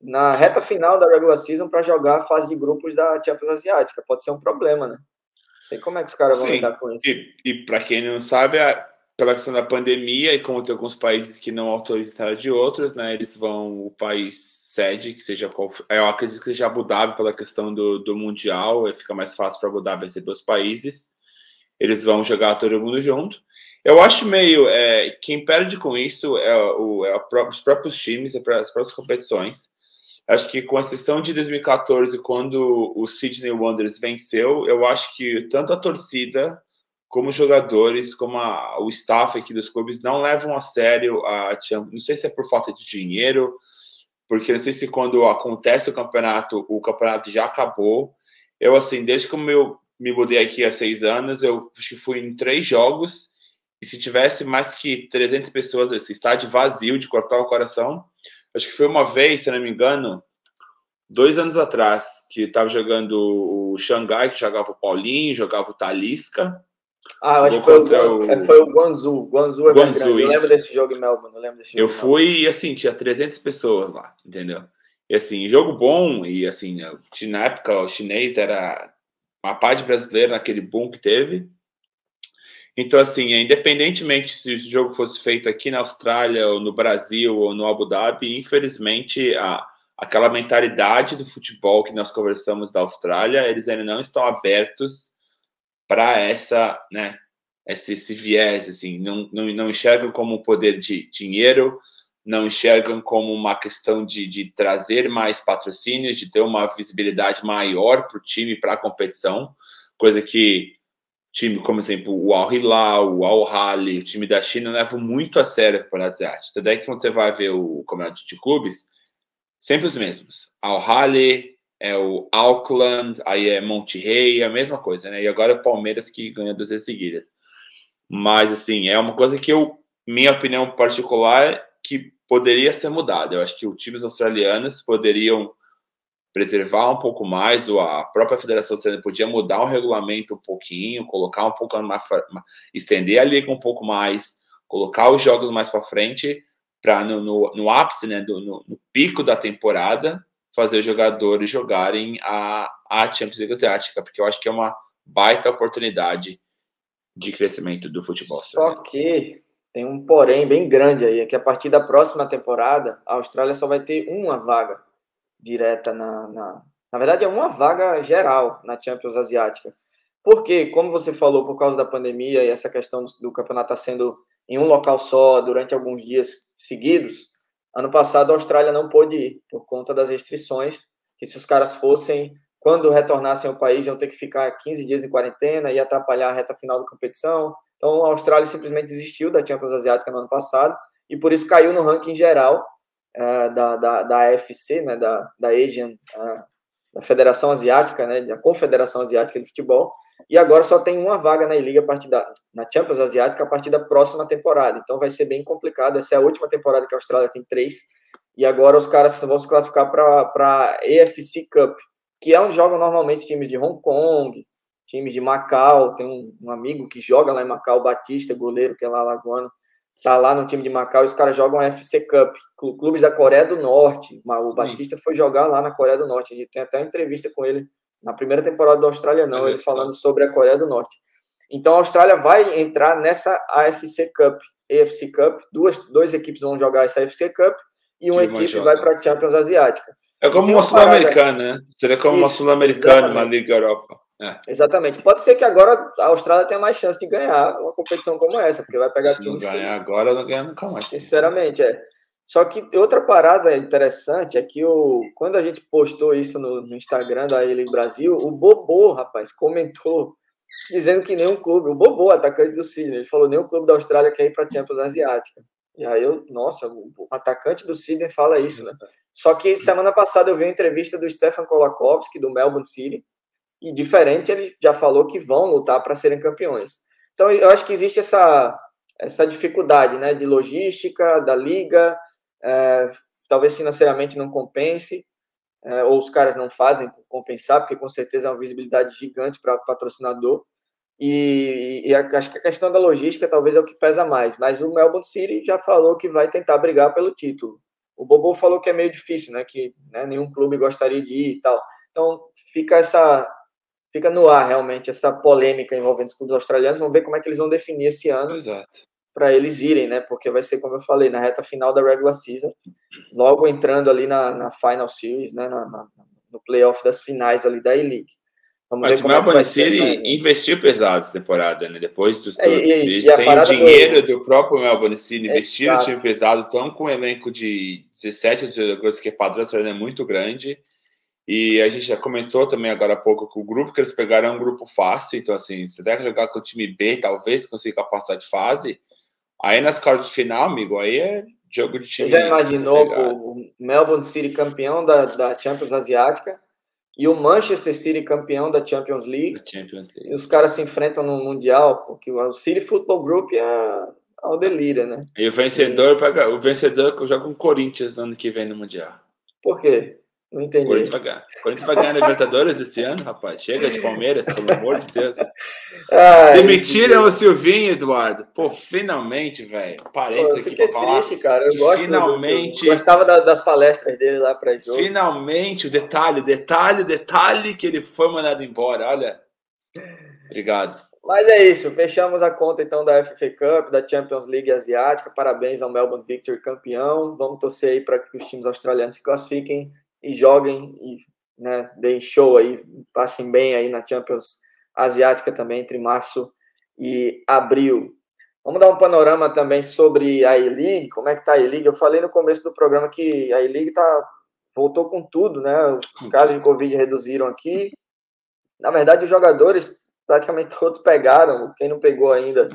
A: na reta final da regular season para jogar a fase de grupos da Champions Asiática. Pode ser um problema, né? Não sei como é que os caras vão Sim. lidar com isso.
B: E, e para quem não sabe, a pela questão da pandemia e como tem alguns países que não autorizaram de outros, né? Eles vão o país sede, que seja qual eu acredito que seja Abu Dhabi pela questão do, do mundial, fica mais fácil para Abu Dhabi ser dois países. Eles vão jogar todo mundo junto. Eu acho meio é, quem perde com isso é, o, é os próprios times, é as próprias competições. Acho que com exceção de 2014, quando o Sydney Wanderers venceu, eu acho que tanto a torcida como jogadores, como a, o staff aqui dos clubes não levam a sério a Champions. Não sei se é por falta de dinheiro, porque não sei se quando acontece o campeonato, o campeonato já acabou. Eu, assim, desde que eu me mudei aqui há seis anos, eu acho que fui em três jogos, e se tivesse mais que 300 pessoas, esse estádio vazio, de cortar o coração, acho que foi uma vez, se não me engano, dois anos atrás, que estava jogando o Xangai, que jogava o Paulinho, jogava o Talisca,
A: ah, eu acho que foi o, o... foi o Guangzhou. Guangzhou é Guangzhou, grande. Eu lembro desse jogo em Melbourne. Eu, lembro desse
B: eu fui e, assim, tinha 300 pessoas lá, entendeu? E, assim, jogo bom. E, assim, na época, o chinês era uma parte brasileira naquele boom que teve. Então, assim, independentemente se o jogo fosse feito aqui na Austrália, ou no Brasil, ou no Abu Dhabi, infelizmente, a, aquela mentalidade do futebol que nós conversamos da Austrália, eles ainda não estão abertos para essa, né, esse, esse viés, assim, não, não, não enxergam como poder de dinheiro, não enxergam como uma questão de, de trazer mais patrocínios, de ter uma visibilidade maior para o time, para a competição, coisa que time como exemplo o Al Hilal, o Al Hali, o time da China levam muito a sério para o asiático. Tanto é que quando você vai ver o campeonato de clubes, sempre os mesmos. Al Hali, é o Auckland, aí é Monterrey, a mesma coisa, né? E agora é o Palmeiras que ganha duas vezes seguidas. Mas assim, é uma coisa que eu, minha opinião particular, que poderia ser mudada. Eu acho que os times australianos poderiam preservar um pouco mais, ou a própria Federação Australiana podia mudar o regulamento um pouquinho, colocar um pouco mais, estender a liga um pouco mais, colocar os jogos mais para frente, para no, no, no, ápice, né, do, no, no, pico da temporada, fazer jogadores jogarem a, a Champions League Asiática, porque eu acho que é uma baita oportunidade de crescimento do futebol.
A: Só que tem um porém bem grande aí, é que a partir da próxima temporada, a Austrália só vai ter uma vaga direta na, na, na verdade é uma vaga geral na Champions Asiática. Porque, como você falou, por causa da pandemia e essa questão do, campeonato está sendo em um local só durante alguns dias seguidos, ano passado a Austrália não pôde ir por conta das restrições, que se os caras fossem, quando retornassem ao país, iam ter que ficar 15 dias em quarentena e atrapalhar a reta final da competição. Então a Austrália simplesmente desistiu da Champions Asiática no ano passado e por isso caiu no ranking geral uh, da, da, da AFC, né, da, da Asian, uh, da Federação Asiática, né, da Confederação Asiática de Futebol, e agora só tem uma vaga na liga a partir da na Champions Asiática a partir da próxima temporada. Então vai ser bem complicado. Essa é a última temporada que a Austrália tem três. E agora os caras vão se classificar para a AFC Cup, que é onde jogam normalmente times de Hong Kong, times de Macau. Tem um, um amigo que joga lá em Macau, Batista, goleiro, que é lá lagoano tá lá no time de Macau e os caras jogam a FC Cup, clubes da Coreia do Norte. O Sim. Batista foi jogar lá na Coreia do Norte. A gente tem até uma entrevista com ele na primeira temporada da Austrália, não, ele falando sobre a Coreia do Norte. Então a Austrália vai entrar nessa AFC Cup, AFC Cup, duas, duas equipes vão jogar essa AFC Cup e uma e equipe joga. vai para a Champions Asiática.
B: É como uma Sul-Americana, né? Seria como Isso, uma Sul-Americana, uma Liga Europa.
A: É. Exatamente. Pode ser que agora a Austrália tenha mais chance de ganhar uma competição como essa, porque vai pegar
B: Se não ganhar que... agora, não ganha nunca mais.
A: Sinceramente, é. Só que outra parada interessante é que o, quando a gente postou isso no, no Instagram da Ele Brasil, o Bobô, rapaz, comentou dizendo que nenhum clube, o Bobô, atacante do Sydney, ele falou nenhum clube da Austrália quer ir para a Champions Asiática. E aí eu, nossa, o atacante do Sydney fala isso, né? Só que semana passada eu vi uma entrevista do Stefan Kolakowski, do Melbourne City, e diferente, ele já falou que vão lutar para serem campeões. Então, eu acho que existe essa, essa dificuldade né, de logística da liga, é, talvez financeiramente não compense, é, ou os caras não fazem compensar, porque com certeza é uma visibilidade gigante para patrocinador. E, e, acho que a questão da logística talvez é o que pesa mais. Mas o Melbourne City já falou que vai tentar brigar pelo título. O Bobo falou que é meio difícil, né? Que né, nenhum clube gostaria de ir e tal. Então fica essa fica no ar realmente essa polêmica envolvendo os clubes australianos. Vamos ver como é que eles vão definir esse ano para eles irem, né? Porque vai ser, como eu falei, na reta final da regular season, logo entrando ali na, na final series, né? Na, na, no playoff das finais ali da E-League.
B: Mas o Melbourne é City investiu pesado essa temporada, né? Depois dos é, e, eles e têm o dinheiro do... do... próprio Melbourne City, investiram no time pesado, estão com um elenco de 17 jogadores que é padrão é muito grande. E a gente já comentou também agora há pouco que o grupo que eles pegaram é um grupo fácil, então assim, se der jogar com o time B, talvez consiga passar de fase. Aí nas quartas de final, amigo, aí é jogo de time.
A: Você já imaginou o Melbourne City campeão da, da Champions Asiática e o Manchester City campeão da Champions League?
B: Champions League.
A: E os caras se enfrentam no Mundial, porque o City Football Group é o delírio, né?
B: E o vencedor, e... o vencedor joga com o Corinthians no ano que vem no Mundial.
A: Por quê? Não entendi.
B: Corinthians vai ganhar. Corinthians vai ganhar Libertadores esse ano, rapaz. Chega de Palmeiras, pelo amor de Deus. Ah, Demitiram o Silvinho, Eduardo. Pô, finalmente, velho. Parênteses aqui pra falar.
A: Triste, cara. Eu gosto finalmente. Eu gostava das palestras dele lá pra jogo.
B: Finalmente, o detalhe, detalhe, detalhe que ele foi mandado embora. Olha. Obrigado.
A: Mas é isso, fechamos a conta então da FA Cup, da Champions League Asiática. Parabéns ao Melbourne Victory campeão. Vamos torcer aí para que os times australianos se classifiquem e joguem e né, deem show aí, passem bem aí na Champions Asiática também entre março e abril. Vamos dar um panorama também sobre a E-League, como é que tá a E-League. Eu falei no começo do programa que a E-League tá, voltou com tudo, né? Os casos de Covid reduziram aqui. Na verdade, os jogadores praticamente todos pegaram. Quem não pegou ainda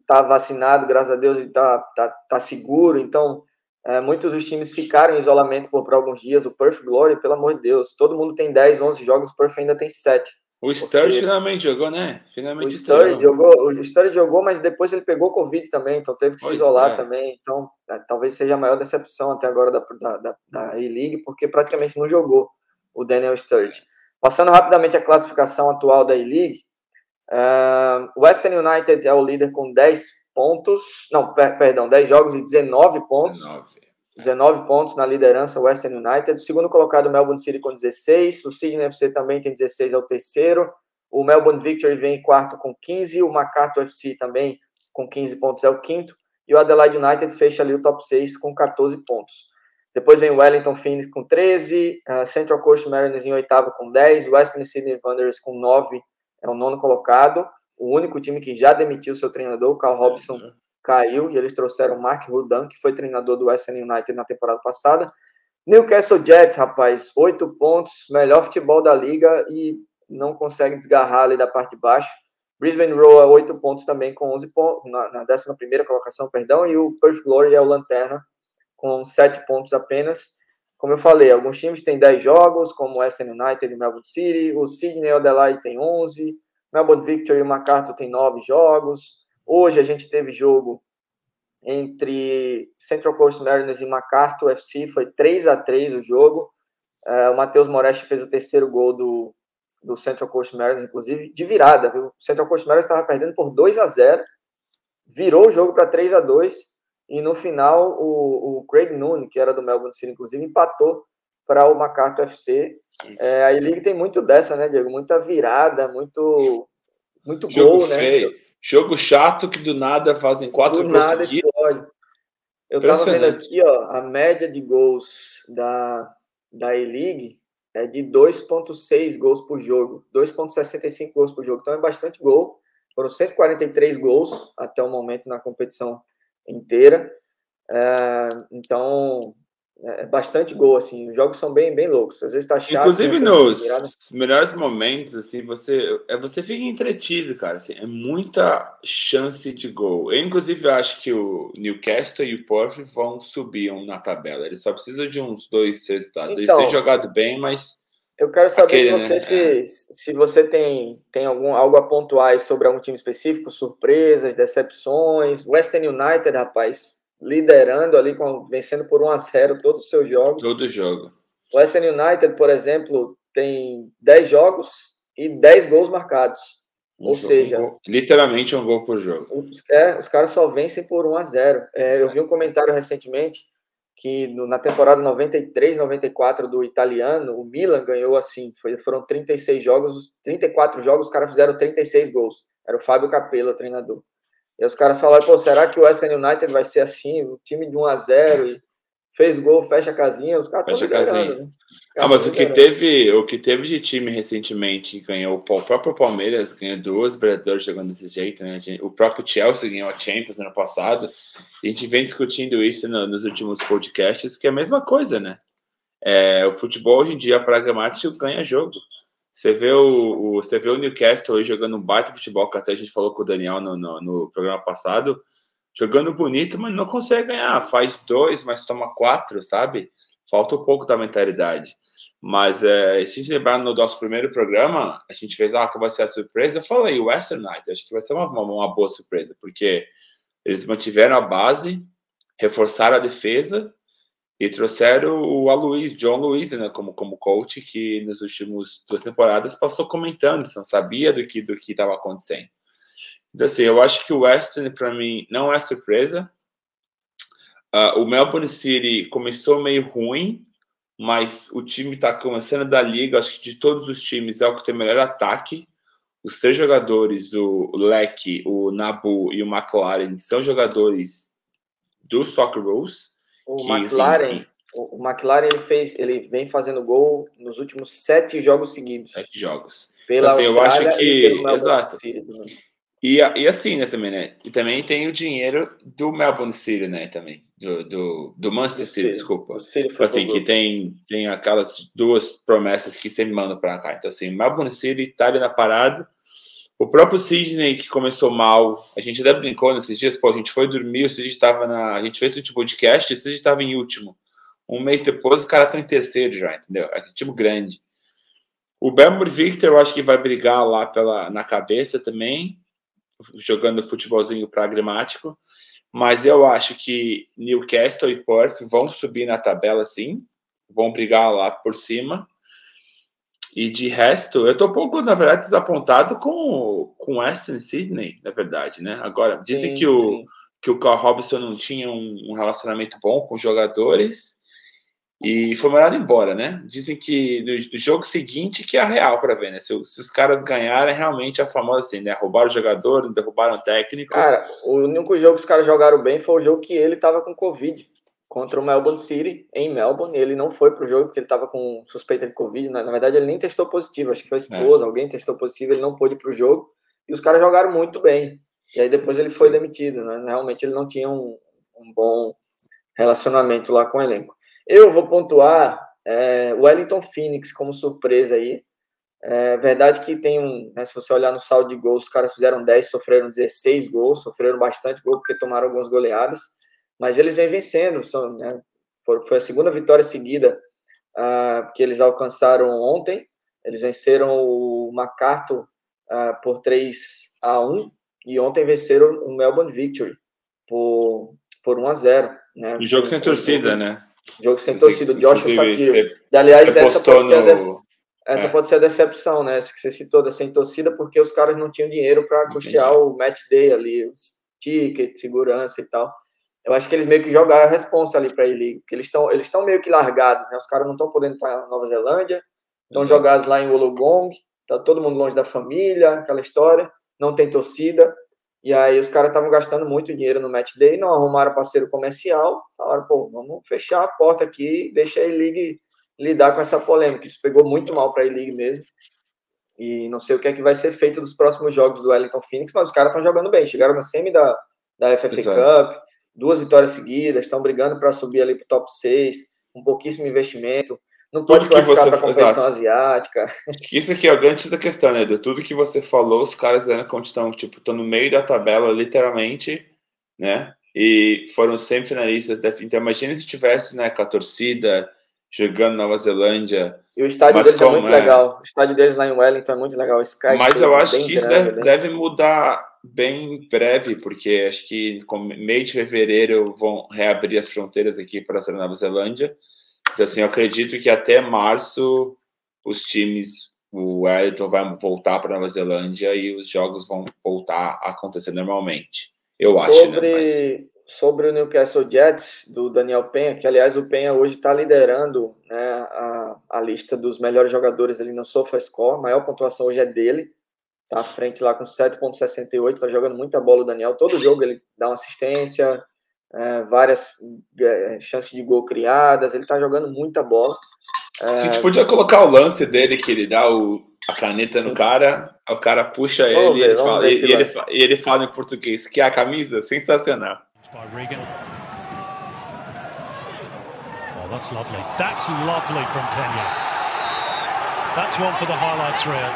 A: está vacinado, graças a Deus, e está tá, tá seguro. Então, é, muitos dos times ficaram em isolamento por, por alguns dias. O Perth Glory, pelo amor de Deus, todo mundo tem 10, 11 jogos, o Perth ainda tem 7.
B: O Sturridge finalmente jogou, né? Finalmente
A: o Sturridge jogou, o Sturridge jogou, mas depois ele pegou Covid também, então teve que pois se isolar é. também. Então, é, talvez seja a maior decepção até agora da, da, da, da E-League, porque praticamente não jogou o Daniel Sturridge. Passando rapidamente a classificação atual da E-League, uh, o Western United é o líder com 10 pontos, não, per, perdão, 10 jogos e 19 pontos. 19. 19 pontos na liderança, Western United. O segundo colocado, Melbourne City, com 16. O Sydney FC também tem 16, é o terceiro. O Melbourne Victory vem em quarto com 15. O Macarthur FC também com 15 pontos, é o quinto. E o Adelaide United fecha ali o top 6 com 14 pontos. Depois vem o Wellington Phoenix com 13. Uh, Central Coast Mariners em oitavo com 10. Western Sydney Wanderers com 9, é o nono colocado. O único time que já demitiu seu treinador, o Carl Robson, caiu e eles trouxeram o Mark Rudan, que foi treinador do Western United na temporada passada. Newcastle Jets, rapaz, oito pontos, melhor futebol da liga e não consegue desgarrar ali da parte de baixo. Brisbane Roar, oito pontos também, com 11 pontos, na, na 11 colocação, perdão, e o Perth Glory é o lanterna, com sete pontos apenas. Como eu falei, alguns times têm 10 jogos, como o Western United e Melbourne City, o Sydney Adelaide tem 11, Melbourne Victory e o MacArthur tem 9 jogos, Hoje a gente teve jogo entre Central Coast Mariners e MacArthur FC, foi 3 a 3 o jogo. É, o Matheus Moretti fez o terceiro gol do, do Central Coast Mariners, inclusive, de virada. Viu? O Central Coast Mariners estava perdendo por 2 a 0 virou o jogo para 3 a 2 e no final o, o Craig Noone, que era do Melbourne City, inclusive, empatou para o MacArthur FC. É, a E-League tem muito dessa, né, Diego? Muita virada, muito, muito gol, né? Feio.
B: Jogo chato que do nada fazem quatro
A: do gols nada explode. Eu tava vendo aqui, ó, a média de gols da, da E-League é de 2.6 gols por jogo, 2.65 gols por jogo. Então é bastante gol. Foram 143 gols até o momento na competição inteira. É, então é, é bastante gol, assim. Os jogos são bem, bem loucos. Às vezes tá chato.
B: Inclusive né, nos melhores momentos, assim, você, é, você fica entretido, cara. Assim, é muita chance de gol. Eu, inclusive, acho que o Newcastle e o Porto vão subir um na tabela. Eles só precisam de uns dois resultados. Então, Eles têm então, jogado bem, mas.
A: Eu quero saber aquele, de você né? se, é. se você tem, tem algum, algo a pontuar sobre algum time específico, surpresas, decepções. Western United, rapaz, liderando ali, com, vencendo por 1 a 0 todos os seus jogos.
B: Todo jogo.
A: O Western United, por exemplo, tem 10 jogos e 10 gols marcados. Um Ou jogo, seja,
B: um literalmente um gol por jogo.
A: Os, é, os caras só vencem por 1 a 0. É, eu vi um comentário recentemente que no, na temporada 93, 94 do italiano, o Milan ganhou assim, foi, foram 36 jogos, 34 jogos, os caras fizeram 36 gols. Era o Fábio Capello, o treinador. E os caras falaram, pô, será que o SN United vai ser assim, o time de 1 a 0 e fez gol, fecha a casinha, os caras estão liderando, né?
B: Ah, mas o que, teve, o que teve de time recentemente ganhou o próprio Palmeiras, ganhou duas Brasileiros jogando desse jeito, né? O próprio Chelsea ganhou a Champions ano passado. E a gente vem discutindo isso no, nos últimos podcasts, que é a mesma coisa, né? É, o futebol hoje em dia pragmático ganha jogo. Você vê o, o, você vê o Newcastle aí jogando um baita futebol, que até a gente falou com o Daniel no, no, no, programa passado, jogando bonito, mas não consegue ganhar. Faz dois, mas toma quatro, sabe? Falta um pouco da mentalidade. Mas é, se gente lembrar no nosso primeiro programa, a gente fez, ah, que vai ser a surpresa. Eu falei, o Western United, acho que vai ser uma, uma, uma boa surpresa, porque eles mantiveram a base, reforçaram a defesa e trouxeram o Aloysio, John Luiz, né, como, como coach, que nas últimas duas temporadas passou comentando, não sabia do que do que estava acontecendo. Então, assim, eu acho que o Western, para mim, não é surpresa. Uh, o Melbourne City começou meio ruim, mas o time está começando da liga. Acho que de todos os times é o que tem melhor ataque. Os três jogadores, o Leck, o Nabu e o McLaren, são jogadores do Soccer Rules.
A: O que, McLaren, assim, o, o McLaren ele fez, ele vem fazendo gol nos últimos sete jogos seguidos.
B: Sete jogos.
A: Pela assim, eu acho que exato.
B: E, e assim, né, também, né? E também tem o dinheiro do Melbourne City, né, também. Do, do, do Manchester City, desculpa. City tipo assim, que tem, tem aquelas duas promessas que sempre mandam para cá. Então, assim, Melbourne City tá ali na parada. O próprio Sidney, que começou mal, a gente até brincou nesses dias, pô, a gente foi dormir, o Sidney estava na. A gente fez esse podcast e o Sidney estava em último. Um mês depois, o cara tá em terceiro já, entendeu? É tipo grande. O Belmont Victor, eu acho que vai brigar lá pela, na cabeça também, jogando futebolzinho pragmático. Mas eu acho que Newcastle e Perth vão subir na tabela, sim. Vão brigar lá por cima. E de resto, eu tô um pouco, na verdade, desapontado com, com Aston Sydney, na verdade, né? Agora, sim, dizem que o, que o Carl Robson não tinha um, um relacionamento bom com os jogadores e foi mandado embora, né? Dizem que no, no jogo seguinte que é a real para ver, né? Se, se, os caras ganharem, realmente a famosa assim, né? Roubaram o jogador, derrubaram o técnico.
A: Cara, o único jogo que os caras jogaram bem foi o jogo que ele tava com Covid contra o Melbourne City em Melbourne. Ele não foi pro jogo porque ele tava com suspeita de Covid. Na, na verdade, ele nem testou positivo. Acho que foi a esposa, é. alguém testou positivo, ele não pôde ir pro jogo. E os caras jogaram muito bem. E aí depois ele foi demitido, né? Realmente ele não tinha um, um bom relacionamento lá com o elenco. Eu vou pontuar é, Wellington Phoenix como surpresa aí. É verdade que tem um. Né, se você olhar no saldo de gols, os caras fizeram 10, sofreram 16 gols, sofreram bastante gol porque tomaram algumas goleadas, mas eles vêm vencendo. São, né, foi a segunda vitória seguida uh, que eles alcançaram ontem. Eles venceram o MacArthur uh, por 3 a 1 e ontem venceram o Melbourne Victory por, por 1 a 0 né?
B: O jogo sem torcida, né?
A: Jogo sem torcida, Joshua Satiro. E aliás, essa pode, no... ser essa é. pode ser a decepção, né? Essa que você citou da sem torcida, porque os caras não tinham dinheiro para custear o match day ali, os tickets, segurança e tal. Eu acho que eles meio que jogaram a responsa ali para ele, porque eles estão eles estão meio que largados, né? Os caras não estão podendo estar na Nova Zelândia, estão jogados lá em Wollongong, tá todo mundo longe da família, aquela história, não tem torcida. E aí os caras estavam gastando muito dinheiro no match day, não arrumaram parceiro comercial, falaram, pô, vamos fechar a porta aqui, deixa a E-League lidar com essa polêmica. Isso pegou muito mal para a E-League mesmo. E não sei o que é que vai ser feito dos próximos jogos do Wellington Phoenix, mas os caras estão jogando bem. Chegaram na semi da, da FFA Cup, duas vitórias seguidas, estão brigando para subir ali para o top 6, com pouquíssimo investimento. Não pode classificar para a competição exato. asiática.
B: Isso aqui é o grande da questão, né? De tudo que você falou, os caras eram estão, tipo, estão no meio da tabela, literalmente, né? E foram semifinalistas. Então, imagina se tivesse, né, com a torcida jogando Nova Zelândia.
A: E o estádio deles é muito é... legal. O estádio deles lá em Wellington é muito legal. Sky
B: Mas eu acho que isso grande, deve, né? deve, mudar bem breve, porque acho que meio de fevereiro vão reabrir as fronteiras aqui para a Nova Zelândia. Então, assim, eu acredito que até março os times, o Wellington vai voltar para Nova Zelândia e os jogos vão voltar a acontecer normalmente. Eu
A: sobre,
B: acho, né? Mas...
A: Sobre o Newcastle Jets, do Daniel Penha, que aliás o Penha hoje está liderando né, a, a lista dos melhores jogadores ali no SofaScore, a maior pontuação hoje é dele, tá à frente lá com 7.68, está jogando muita bola o Daniel, todo jogo ele dá uma assistência, é, várias é, chances de gol criadas, ele está jogando muita bola.
B: É... A gente podia colocar o lance dele, que ele dá o, a caneta Sim. no cara, o cara puxa ele, ver, ele fala, e, ele, e ele fala em português, que é a camisa sensacional. Oh, that's lovely. That's lovely from Kenya. That's one for the highlights reel.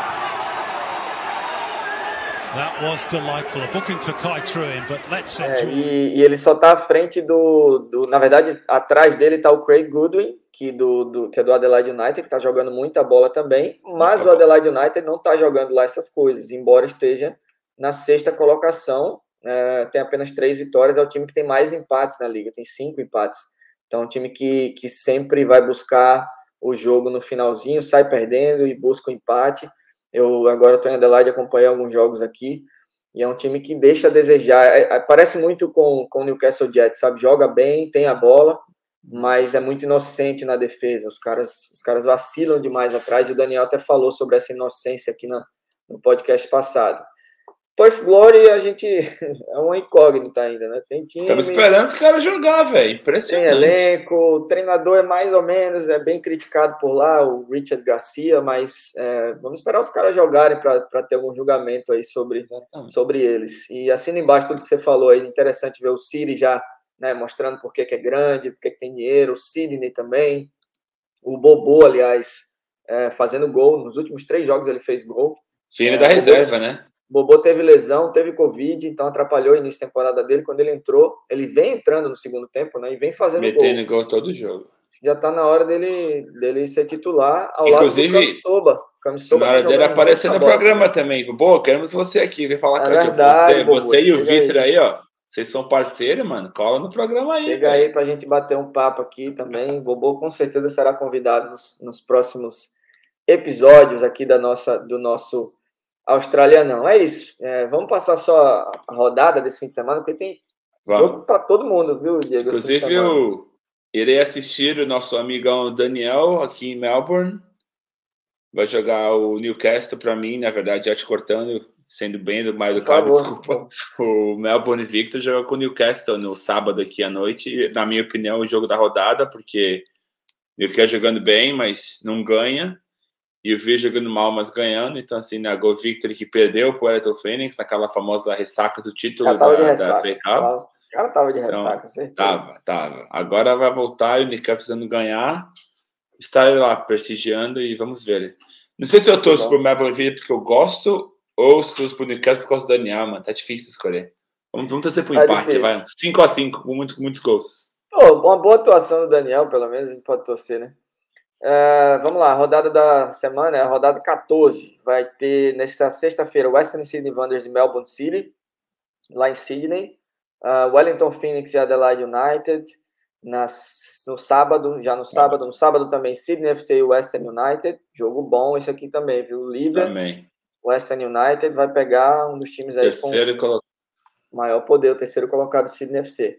A: That was delightful. A booking for Kai Truin, but let's é, e, e, ele só está à frente do, do, na verdade, atrás dele está o Craig Goodwin, que do, do, que é do Adelaide United, que está jogando muita bola também, mas o Adelaide United não está jogando lá essas coisas, embora esteja na sexta colocação, é, tem apenas três vitórias, é o time que tem mais empates na liga, tem cinco empates. Então, é um time que, que sempre vai buscar o jogo no finalzinho, sai perdendo e busca o empate. Eu agora estou em Adelaide, acompanhei alguns jogos aqui, e é um time que deixa a desejar. É, é, parece muito com, com o Newcastle Jets, sabe? Joga bem, tem a bola, mas é muito inocente na defesa. Os caras, os caras vacilam demais atrás, e o Daniel até falou sobre essa inocência aqui na, no podcast passado. Perth Glory a gente é uma incógnita ainda, né? Tem time.
B: Estamos esperando os caras jogar, velho. Impressionante.
A: Tem elenco, o treinador é mais ou menos, é bem criticado por lá, o Richard Garcia, mas é, vamos esperar os caras jogarem para ter algum julgamento aí sobre, sobre eles. E assina embaixo tudo que você falou aí, interessante ver o City já né, mostrando por que é grande, por que tem dinheiro, o Sidney também, o Bobô, aliás, é, fazendo gol, nos últimos três jogos ele fez gol.
B: Filho é, da reserva, né?
A: Bobô teve lesão, teve Covid, então atrapalhou o início da temporada dele. Quando ele entrou, ele vem entrando no segundo tempo, né? E vem fazendo
B: Metendo gol. gol todo jogo.
A: Já tá na hora dele, dele ser titular ao
B: Inclusive,
A: lado do Camisoba.
B: Camisoba na hora dele aparecer no programa né? também. Boa, queremos você aqui. Vem falar é com
A: verdade,
B: você. Você e o Vitor aí. aí, ó. Vocês são parceiros, mano. Cola no programa aí.
A: Chega aí pra gente bater um papo aqui também. Bobô com certeza será convidado nos, nos próximos episódios aqui da nossa, do nosso Australianão. É isso. É, vamos passar só a rodada desse fim de semana, porque tem vamos. jogo para todo mundo, viu, Diego?
B: Inclusive, eu irei assistir o nosso amigão Daniel aqui em Melbourne. Vai jogar o Newcastle para mim, na verdade, já te cortando, sendo bem do mais educado, desculpa. O Melbourne Victor joga com o Newcastle no sábado aqui à noite. Na minha opinião, o jogo da rodada, porque Newcastle jogando bem, mas não ganha e o Vi jogando mal, mas ganhando. Então, assim, na Go Victory que perdeu pro Elton Phoenix, naquela famosa ressaca do título da,
A: de ressaca. da Cup. O cara tava de então, ressaca, certeza.
B: Tava, tava. Agora vai voltar e o Nick precisando ganhar. Estar lá prestigiando e vamos ver. Não sei se eu torço pro Victory porque eu gosto ou se torço pro Newcastle por causa do Daniel, mano. Tá difícil escolher. Vamos, vamos torcer pro tá empate, difícil. vai. 5x5, com, muito, muitos gols.
A: Oh, uma boa atuação do Daniel, pelo menos, a gente pode torcer, né? Uh, vamos lá, rodada da semana é a rodada 14. Vai ter nesta sexta-feira Western Sydney Wanderers e Melbourne City, lá em Sydney. Uh, Wellington Phoenix e Adelaide United. Nas, no sábado, já no sábado, no sábado também Sydney FC e Western United. Jogo bom esse aqui também, viu? O líder.
B: Também.
A: Western United vai pegar um dos times aí
B: terceiro com colocado.
A: maior poder, o terceiro colocado Sydney FC.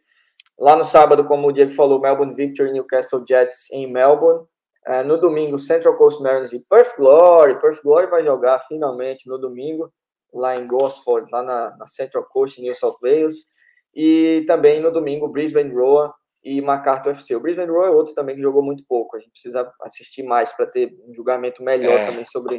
A: Lá no sábado, como o Diego falou, Melbourne Victory e Newcastle Jets em Melbourne. Uh, no domingo, Central Coast Mariners e Perth Glory. Perth Glory vai jogar finalmente no domingo, lá em Gosford, lá na, na Central Coast, New South Wales. E também no domingo, Brisbane Roar e MacArthur FC. O Brisbane Roar é outro também que jogou muito pouco. A gente precisa assistir mais para ter um julgamento melhor é. também sobre.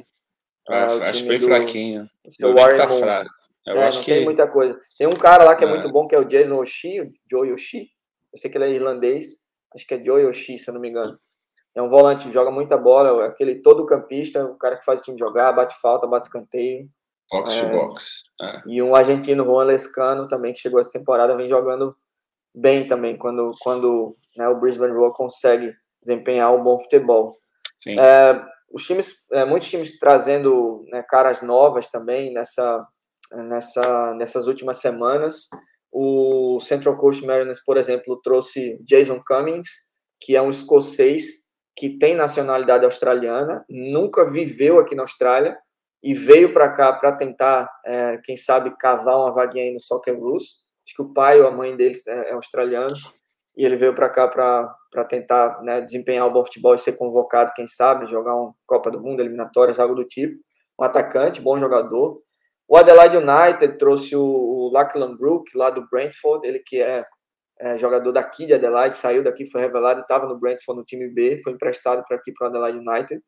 B: Uh, acho, acho bem
A: do,
B: fraquinho.
A: O Warren tá fraco. Eu é, acho não que... tem muita coisa. Tem um cara lá que é, é, muito bom, que é o Jason Oshie, o Joe Oshie. Eu sei que ele é irlandês. Acho que é Joe Oshie, se eu não me engano. É um volante, joga muita bola, é aquele todo campista, o cara que faz o time jogar, bate falta, bate escanteio.
B: Box é, to box. É.
A: E um argentino, Juan Lescano, também, que chegou essa temporada, vem jogando bem também, quando, quando né, o Brisbane Roar consegue desempenhar um bom futebol.
B: Sim.
A: É, os times, é, muitos times trazendo né, caras novas também nessa, nessa, nessas últimas semanas. O Central Coast Mariners, por exemplo, trouxe Jason Cummings, que é um escocês que tem nacionalidade australiana, nunca viveu aqui na Austrália e veio para cá para tentar, é, quem sabe, cavar uma vaguinha aí no Soccer Blues. Acho que o pai ou a mãe dele é, é australiano e ele veio para cá para tentar né, desempenhar um bom futebol e ser convocado, quem sabe, jogar uma Copa do Mundo, eliminatórias, algo do tipo. Um atacante, bom jogador. O Adelaide United trouxe o, o Lachlan Brook, lá do Brentford, ele que é é, jogador daqui de Adelaide, saiu daqui, foi revelado, estava no Brentford no time B, foi emprestado para aqui para o Adelaide United,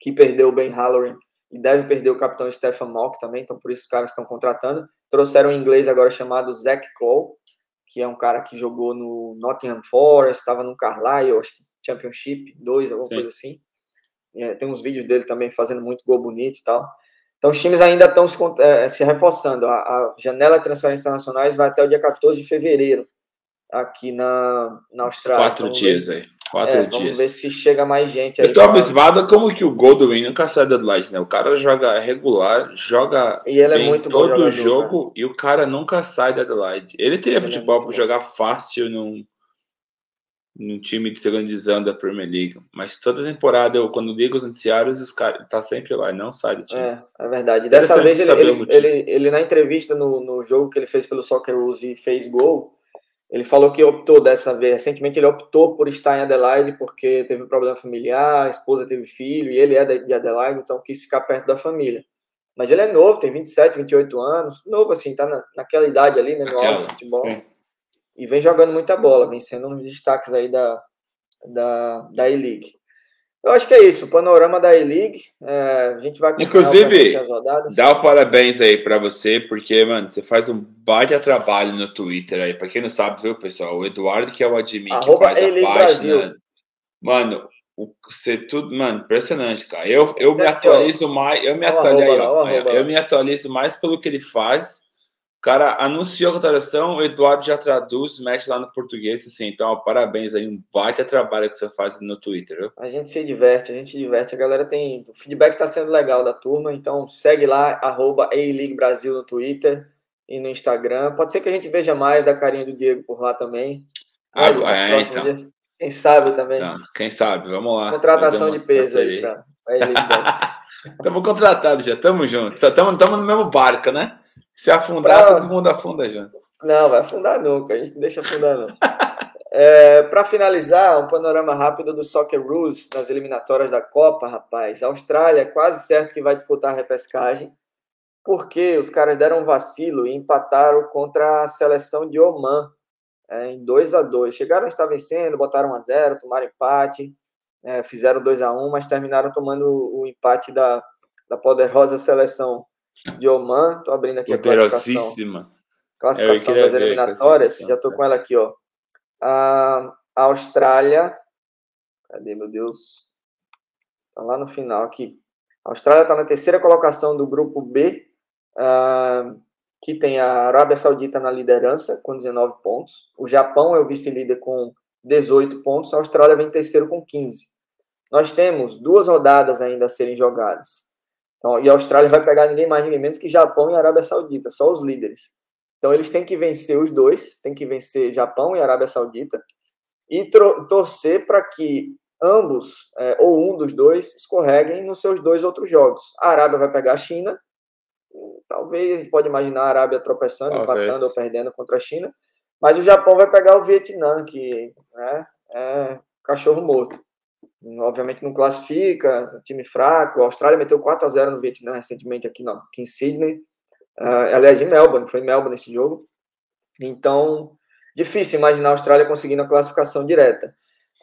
A: que perdeu o Ben Halloran e deve perder o capitão Stefan Mock também, então por isso os caras estão contratando. Trouxeram um inglês agora chamado Zach Cole, que é um cara que jogou no Nottingham Forest, estava no Carlisle, acho que Championship 2, alguma Sim. coisa assim. É, tem uns vídeos dele também fazendo muito gol bonito e tal. Então os times ainda estão se, é, se reforçando. A, a janela de transferências internacionais vai até o dia 14 de fevereiro aqui na, na Austrália.
B: Quatro então, dias aí. Quatro é,
A: dias.
B: Vamos
A: ver se chega mais gente aí.
B: Eu tô abismado como que o Goldwyn nunca sai da Adelaide, né? O cara joga regular, joga
A: e ele é muito
B: todo
A: jogador,
B: jogo né? e o cara nunca sai da Adelaide. Ele teria ele é futebol é para jogar fácil num, num time de segunda divisão da Premier League. Mas toda temporada, eu, quando ligo os noticiários, os cara, tá sempre lá, não sai do time.
A: É, é verdade. Dessa vez, ele, ele, ele, ele, na entrevista no, no jogo que ele fez pelo Soccer Rules e fez gol, ele falou que optou dessa vez, recentemente ele optou por estar em Adelaide porque teve um problema familiar, a esposa teve filho e ele é de Adelaide, então quis ficar perto da família. Mas ele é novo, tem 27, 28 anos. Novo, assim, tá na, naquela idade ali, né? No do futebol. Sim. E vem jogando muita bola, vem sendo um dos destaques aí da, da, da E-League. Eu acho que é isso, o panorama da E-League. É, a gente vai
B: Inclusive, dá o parabéns aí para você, porque, mano, você faz um baita trabalho no Twitter aí. Para quem não sabe, viu, pessoal? O Eduardo, que é o admin Arroba que faz a página. Brasil. Mano, você tudo, mano, impressionante, cara. Eu, eu me atualizo mais, eu me atualizo, eu me atualizo mais pelo que ele faz cara anunciou a contratação, o Eduardo já traduz, mete lá no português, assim, então, ó, parabéns aí, um baita trabalho que você faz no Twitter, viu?
A: A gente se diverte, a gente se diverte, a galera tem, o feedback tá sendo legal da turma, então segue lá, arroba Brasil no Twitter e no Instagram, pode ser que a gente veja mais da carinha do Diego por lá também.
B: Ah, é, então. Dias.
A: Quem sabe também.
B: Então, quem sabe, vamos lá.
A: Contratação de peso aí pra,
B: Estamos contratados já, estamos juntos, estamos no mesmo barco, né? Se afundar, pra... todo mundo afunda junto.
A: Não, vai afundar nunca, a gente não deixa afundar não. é, para finalizar, um panorama rápido do Soccer Rules nas eliminatórias da Copa, rapaz. A Austrália é quase certo que vai disputar a repescagem, porque os caras deram um vacilo e empataram contra a seleção de Oman é, em 2 a 2 Chegaram a estar vencendo, botaram 1 a 0 tomaram empate, é, fizeram 2 a 1 mas terminaram tomando o empate da, da poderosa seleção de Oman. Estou abrindo aqui a classificação. Classificação das eliminatórias. Já estou com ela aqui, ó. A Austrália. Cadê, meu Deus? Está lá no final aqui. A Austrália está na terceira colocação do grupo B, uh, que tem a Arábia Saudita na liderança, com 19 pontos. O Japão é o vice-líder com 18 pontos. A Austrália vem terceiro com 15. Nós temos duas rodadas ainda a serem jogadas. Então, e a Austrália vai pegar ninguém mais, ninguém menos que Japão e Arábia Saudita, só os líderes. Então, eles têm que vencer os dois, tem que vencer Japão e Arábia Saudita, e torcer para que ambos, é, ou um dos dois, escorreguem nos seus dois outros jogos. A Arábia vai pegar a China, talvez a gente pode imaginar a Arábia tropeçando, talvez. empatando ou perdendo contra a China, mas o Japão vai pegar o Vietnã, que né, é cachorro morto. Obviamente não classifica, time fraco. A Austrália meteu 4 a 0 no Vietnã recentemente aqui, não, aqui em Sydney. Uh, aliás, em Melbourne, foi em Melbourne esse jogo. Então, difícil imaginar a Austrália conseguindo a classificação direta.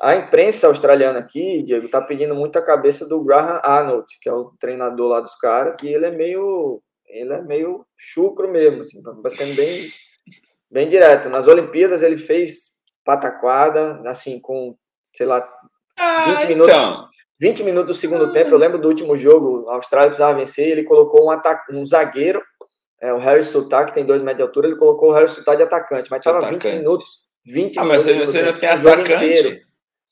A: A imprensa australiana aqui, Diego, está pedindo muito a cabeça do Graham Arnold, que é o treinador lá dos caras, e ele é meio, ele é meio chucro mesmo, assim, vai sendo bem, bem direto. Nas Olimpíadas ele fez pataquada, assim, com, sei lá, ah, 20 minutos. Então. 20 minutos do segundo tempo, eu lembro do último jogo, a Austrália precisava vencer, ele colocou um, ataque, um zagueiro, é, o Harry Sultar, que tem 2 metros de altura, ele colocou o Harry Sultar de atacante, mas estava 20 minutos. 20
B: ah,
A: minutos.
B: Mas você não tem atacante.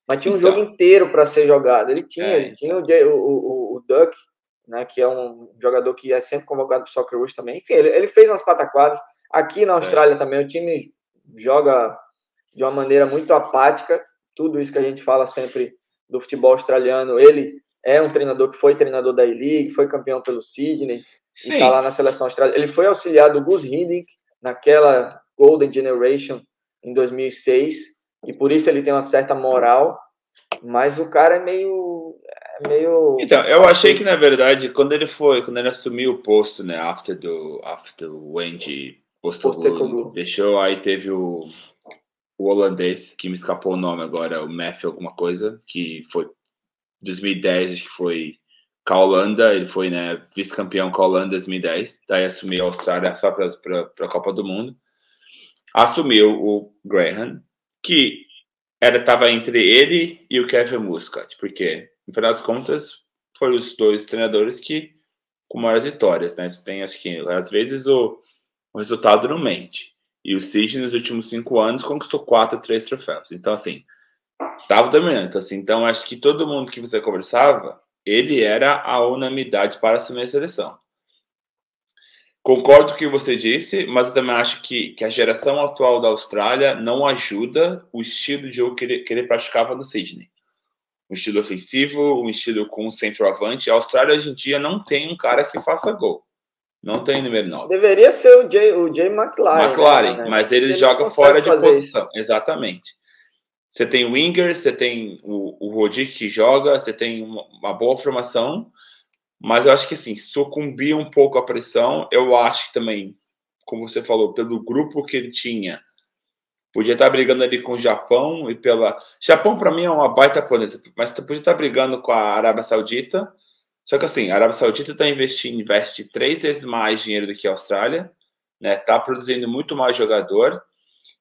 A: Mas tinha um então. jogo inteiro para ser jogado. Ele tinha, é, ele tinha então. o, o, o, Duck, né, que é um jogador que é sempre convocado para o Soccer Rush também. Enfim, ele, ele fez umas pataquadas. Aqui na Austrália é. também o time joga de uma maneira muito apática. Tudo isso que a gente fala sempre do futebol australiano. Ele é um treinador que foi treinador da E-League, foi campeão pelo Sydney Sim. e está lá na seleção australiana. Ele foi auxiliar do Gus Hiddink naquela Golden Generation em 2006 e por isso ele tem uma certa moral. Mas o cara é meio, é meio.
B: Então, eu achei que na verdade quando ele foi, quando ele assumiu o posto, né, after do after o Wendy Postecoglou, deixou aí teve o o holandês, que me escapou o nome agora, o Matthew alguma coisa, que foi 2010, acho que foi com a Holanda, ele foi né, vice-campeão com a Holanda em 2010, daí assumiu a Austrália só para a Copa do Mundo. Assumiu o Graham, que era estava entre ele e o Kevin Muscat, porque, no final das contas, foram os dois treinadores que com maiores vitórias, né? Tem, acho que, às vezes, o, o resultado não mente. E o City, nos últimos cinco anos, conquistou quatro, três troféus. Então, assim, estava dominante. Então, assim, então, acho que todo mundo que você conversava, ele era a unanimidade para assumir a seleção. Concordo com o que você disse, mas eu também acho que, que a geração atual da Austrália não ajuda o estilo de jogo que ele, que ele praticava no Sydney. Um estilo ofensivo, um estilo com centroavante. A Austrália hoje em dia não tem um cara que faça gol. Não tem número 9.
A: Deveria ser o Jay, o Jay McLaren.
B: McLaren, né? mas ele, ele joga fora de posição. Isso. Exatamente. Você tem o Winger, você tem o, o que joga, você tem uma, uma, boa formação, Mas eu acho que assim, sucumbir um pouco à pressão, eu acho que também, como você falou, pelo grupo que ele tinha, podia estar brigando ali com o Japão e pela. Japão, para mim, é uma baita planeta, mas podia estar brigando com a Arábia Saudita. Só que assim, a Arábia Saudita está investindo, investe três vezes mais dinheiro do que a Austrália, né? Tá produzindo muito mais jogador.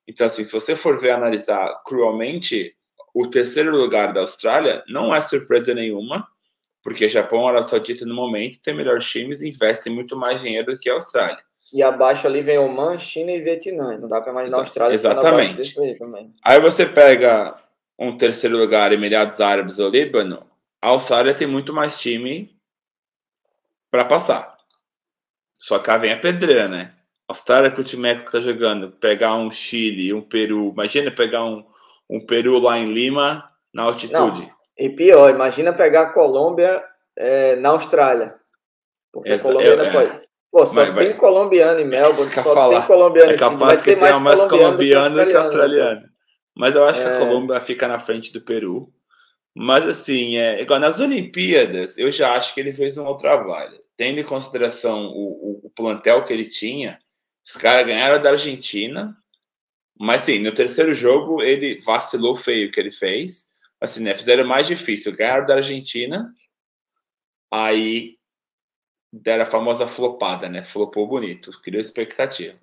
B: Então, assim, se você for ver analisar cruelmente, o terceiro lugar da Austrália não é surpresa nenhuma, porque Japão e Arábia Saudita, no momento, tem melhores times e investem muito mais dinheiro do que a Austrália.
A: E abaixo ali vem Oman, China e Vietnã. Não dá para imaginar a Austrália
B: Exatamente. Aí, aí você pega um terceiro lugar, Emirados Árabes ou Líbano, a Austrália tem muito mais time para passar. Só cá vem a pedreira, né? A Austrália que o time que tá jogando, pegar um Chile, um Peru, imagina pegar um, um Peru lá em Lima na altitude. Não.
A: E pior, imagina pegar a Colômbia é, na Austrália. Porque Essa, a Colômbia ainda é, pode. Pô, só vai, tem vai. colombiano em Melbourne, só falar. tem colombiano
B: É capaz que tenha mais, mais colombiano do que australiano. Mas eu acho é... que a é. Colômbia fica na frente do Peru. Mas assim, é, igual nas Olimpíadas, eu já acho que ele fez um outro trabalho. Tendo em consideração o, o, o plantel que ele tinha, os caras ganharam da Argentina. Mas sim, no terceiro jogo ele vacilou feio que ele fez. Assim, né? Fizeram mais difícil. Ganharam da Argentina. Aí deram a famosa flopada, né? Flopou bonito, criou expectativa.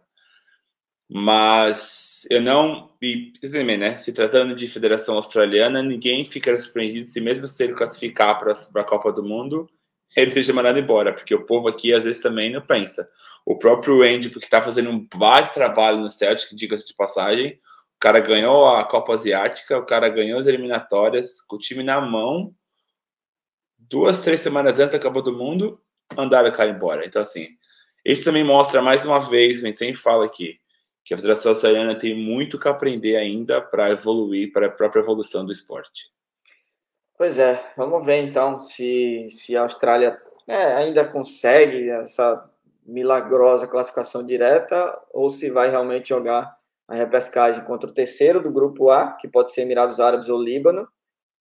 B: Mas eu não. E, né? Se tratando de federação australiana, ninguém fica surpreendido se, mesmo se ele classificar para a Copa do Mundo, ele seja mandado embora, porque o povo aqui às vezes também não pensa. O próprio Andy, porque está fazendo um baita trabalho no Celtic, diga-se de passagem, o cara ganhou a Copa Asiática, o cara ganhou as eliminatórias, com o time na mão, duas, três semanas antes da Copa do Mundo, mandaram o cara embora. Então, assim, isso também mostra mais uma vez, a gente sempre fala aqui, que a Federação Australiana tem muito que aprender ainda para evoluir, para a própria evolução do esporte.
A: Pois é, vamos ver então se, se a Austrália é, ainda consegue essa milagrosa classificação direta ou se vai realmente jogar a repescagem contra o terceiro do grupo A, que pode ser Emirados Árabes ou Líbano,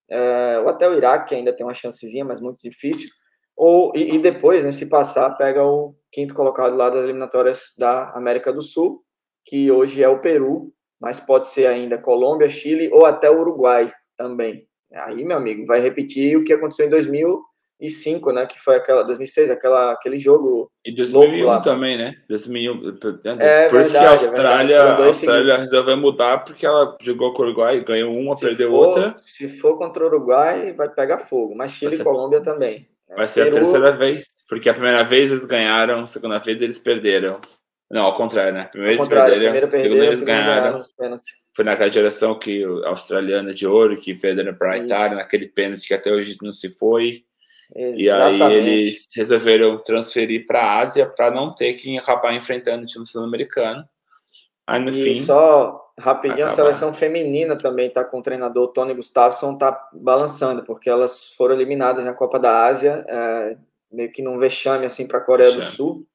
A: é, ou até o Iraque, que ainda tem uma chancezinha, mas muito difícil. Ou, e, e, depois, né, se passar, pega o quinto colocado lá das eliminatórias da América do Sul, que hoje é o Peru, mas pode ser ainda Colômbia, Chile ou até o Uruguai também. Aí, meu amigo, vai repetir o que aconteceu em 2005, né? Que foi aquela 2006, aquela aquele jogo.
B: E 2001 também, né? 2001. É, Por isso que a Austrália, é a Austrália resolveu mudar porque ela jogou com o Uruguai, ganhou uma, se perdeu
A: for,
B: outra.
A: Se for contra o Uruguai, vai pegar fogo. Mas Chile e Colômbia também.
B: Vai ser Peru... a terceira vez, porque a primeira vez eles ganharam, a segunda vez eles perderam. Não, ao contrário, né? Primeiro eles perderam, a segunda eles ganharam. ganharam Foi naquela geração que australiana de ouro, que perderam para a Itália, naquele pênalti que até hoje não se foi. Exatamente. E aí eles resolveram transferir para a Ásia para não ter que acabar enfrentando o time sul-americano.
A: Aí no e fim. Só rapidinho, acabar. a seleção feminina também está com o treinador Tony Gustafsson, tá balançando, porque elas foram eliminadas na Copa da Ásia, é, meio que num vexame assim para a Coreia vexame. do Sul.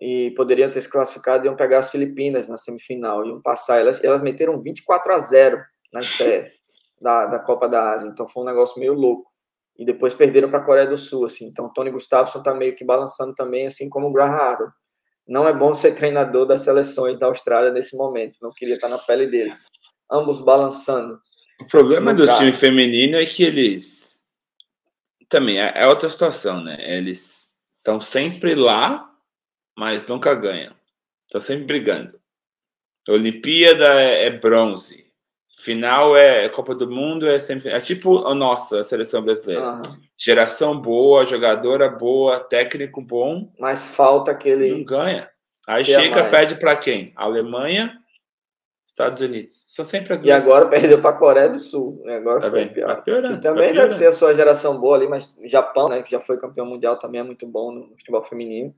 A: E poderiam ter se classificado e iam pegar as Filipinas na semifinal, iam passar. Elas, elas meteram 24 a 0 na estreia da, da Copa da Ásia, então foi um negócio meio louco. E depois perderam para a Coreia do Sul, assim. Então, Tony Gustafsson está meio que balançando também, assim como o Graham não é bom ser treinador das seleções da Austrália nesse momento. Não queria estar na pele deles. Ambos balançando.
B: O problema do time feminino é que eles. Também é, é outra situação, né? Eles estão sempre lá, mas nunca ganham. Estão sempre brigando. A Olimpíada é, é bronze. Final é Copa do Mundo, é sempre. É tipo a nossa a seleção brasileira. Uhum. Geração boa, jogadora boa, técnico bom.
A: Mas falta aquele.
B: Não ganha. Aí chega, pede para quem? Alemanha, Estados Unidos. São sempre as
A: mesmas. E agora perdeu para a Coreia do Sul. Né? Agora tá foi bem, pior. Tá piorando, e também tá deve ter a sua geração boa ali, mas Japão, né, que já foi campeão mundial, também é muito bom no futebol feminino.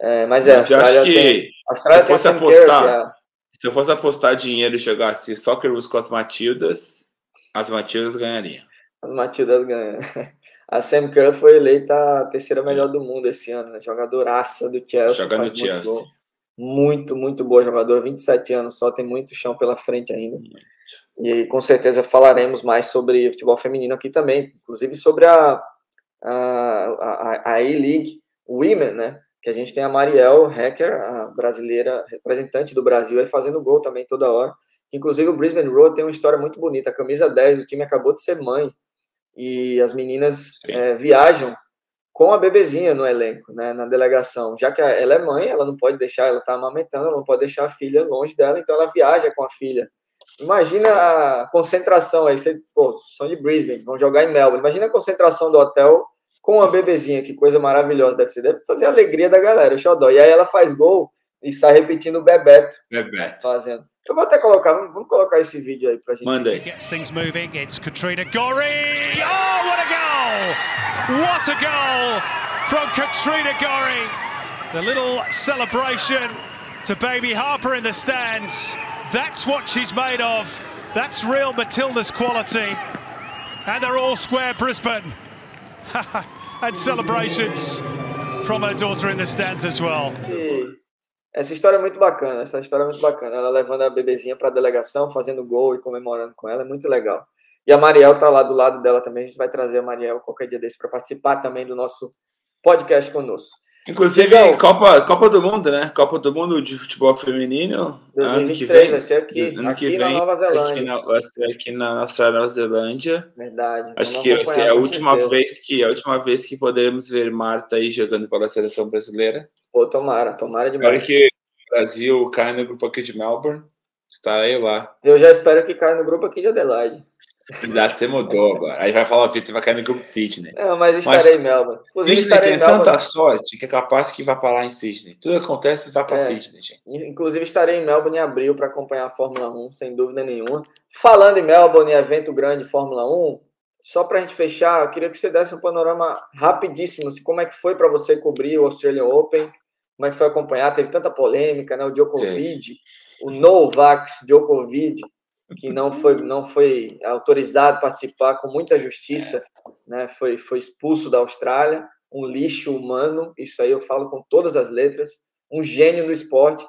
A: É, mas é,
B: mas a Austrália acho que tem, a Austrália se fosse apostar, se eu fosse apostar dinheiro e jogasse Socceroos com as Matildas, as Matildas ganhariam.
A: As Matildas ganham. A Sam Kerr foi eleita a terceira melhor do mundo esse ano, né? jogadoraça do Chelsea.
B: Joga no Chelsea.
A: Muito, muito, muito boa jogador, 27 anos só, tem muito chão pela frente ainda. Muito. E com certeza falaremos mais sobre futebol feminino aqui também, inclusive sobre a, a, a, a a E-League Women, né? Que a gente tem a Mariel Hacker, a brasileira representante do Brasil, aí fazendo gol também toda hora. Inclusive o Brisbane Road tem uma história muito bonita. A camisa 10 do time acabou de ser mãe e as meninas é, viajam com a bebezinha no elenco, né, na delegação. Já que ela é mãe, ela não pode deixar, ela está amamentando, ela não pode deixar a filha longe dela, então ela viaja com a filha. Imagina a concentração aí, você, pô, são de Brisbane, vão jogar em Melbourne. Imagina a concentração do hotel com a bebezinha, que coisa maravilhosa deve ser. Deve fazer a alegria da galera, o xodó. E aí ela faz gol e sai repetindo o Bebeto.
B: Bebeto.
A: Fazendo. Eu vou até colocar, vamos colocar esse vídeo aí pra gente.
B: Manda aí.
C: Gets things moving. It's Katrina Gorry. Oh, what a goal! What a goal from Katrina Gorry. The little celebration to baby Harper in the stands. That's what she's made of. That's real Matilda's quality. And they're all square Brisbane. and celebrations from her daughter in the stands as well.
A: Essa história é muito bacana, essa história é muito bacana. Ela levando a bebezinha para a delegação, fazendo gol e comemorando com ela, é muito legal. E a Mariel tá lá do lado dela também. A gente vai trazer a Mariel qualquer dia desse para participar também do nosso podcast conosco.
B: Inclusive, Copa, Copa do Mundo, né? Copa do Mundo de futebol feminino.
A: 2023 vem, vai ser aqui, aqui vem, na Nova Zelândia.
B: Aqui na, vai ser aqui na nossa Nova Zelândia.
A: Verdade.
B: Acho que vai ser a última vez que a última vez que podemos ver Marta aí jogando pela seleção brasileira.
A: Pô, tomara, tomara demais.
B: Espero que o Brasil caia no grupo aqui de Melbourne. Estarei lá.
A: Eu já espero que caia no grupo aqui de Adelaide.
B: Exato, você mudou agora. Aí vai falar, o Vitor vai cair no grupo Sydney.
A: Não, mas estarei mas, em Melbourne.
B: Inclusive, Sydney tem tanta sorte que é capaz que vai para lá em Sydney. Tudo acontece, vai para é, Sydney, gente.
A: Inclusive, estarei em Melbourne em abril para acompanhar a Fórmula 1, sem dúvida nenhuma. Falando em Melbourne, evento grande Fórmula 1, só para a gente fechar, eu queria que você desse um panorama rapidíssimo, assim, como é que foi para você cobrir o Australian Open, como é que foi acompanhar, teve tanta polêmica, né, o Djokovic, Sim. o Novak Djokovic, que não foi, não foi autorizado a participar com muita justiça, né? foi, foi expulso da Austrália, um lixo humano, isso aí eu falo com todas as letras, um gênio do esporte,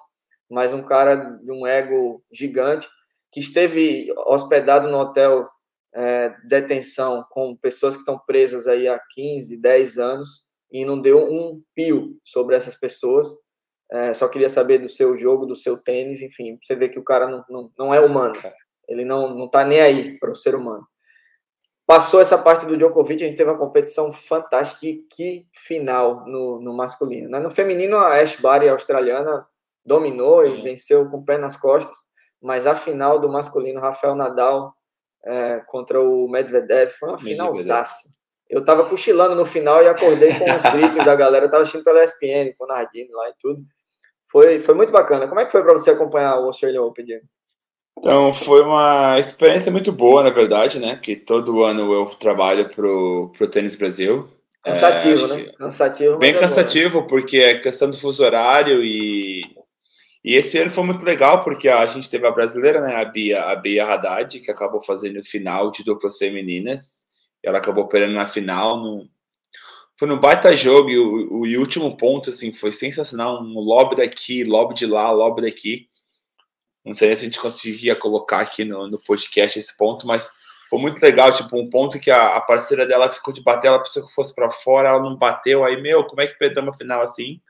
A: mas um cara de um ego gigante, que esteve hospedado no hotel é, detenção com pessoas que estão presas aí há 15, 10 anos e não deu um pio sobre essas pessoas, é, só queria saber do seu jogo, do seu tênis, enfim, você vê que o cara não, não, não é humano, ele não, não tá nem aí para o ser humano. Passou essa parte do Djokovic, a gente teve uma competição fantástica. E que final no, no masculino. Né? No feminino, a Ash Barty, a australiana, dominou e venceu com o pé nas costas. Mas a final do masculino, Rafael Nadal é, contra o Medvedev, foi uma finalzaça. Eu tava cochilando no final e acordei com os gritos da galera. Eu tava assistindo pela ESPN, com o Nardini lá e tudo. Foi, foi muito bacana. Como é que foi para você acompanhar o Australian Open, Diego?
B: Então, foi uma experiência muito boa, na verdade, né? Que todo ano eu trabalho pro, pro Tênis Brasil.
A: Cansativo, é, né? Cansativo.
B: Bem é cansativo, porque é questão do fuso horário e, e esse ano foi muito legal, porque a gente teve a brasileira, né? A Bia, a Bia Haddad, que acabou fazendo o final de duplas femininas. Ela acabou perdendo na final. No, foi no baita jogo e o, o, último ponto, assim, foi sensacional. Um lobby daqui, lobby de lá, lobby daqui não sei se a gente conseguia colocar aqui no, no podcast esse ponto, mas foi muito legal, tipo, um ponto que a, a parceira dela ficou de bater, ela pensou que fosse para fora, ela não bateu, aí, meu, como é que perdemos a final assim?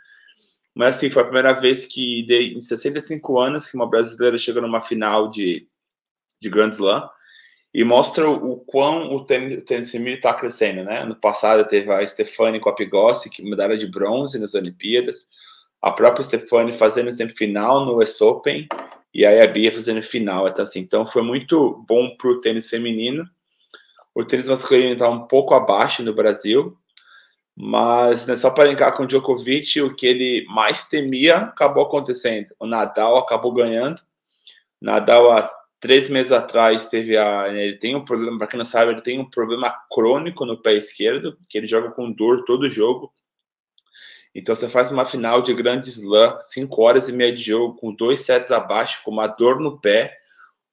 B: Mas, assim, foi a primeira vez que, em 65 anos, que uma brasileira chegou numa final de, de Grand Slam, e mostra o quão o tênis, o tênis feminino está crescendo, né? Ano passado teve a Stefani com que medalha de bronze nas Olimpíadas, a própria Stefani fazendo semifinal no US Open, e aí a Bia fazendo final. Então, assim, então foi muito bom para o tênis feminino. O tênis masculino está um pouco abaixo no Brasil, mas né, só para brincar com o Djokovic, o que ele mais temia acabou acontecendo. O Nadal acabou ganhando. Nadal, há três meses atrás, teve a. Ele tem um problema, para quem não sabe, ele tem um problema crônico no pé esquerdo, que ele joga com dor todo jogo. Então você faz uma final de grande slam, 5 horas e meia de jogo, com dois sets abaixo, com uma dor no pé,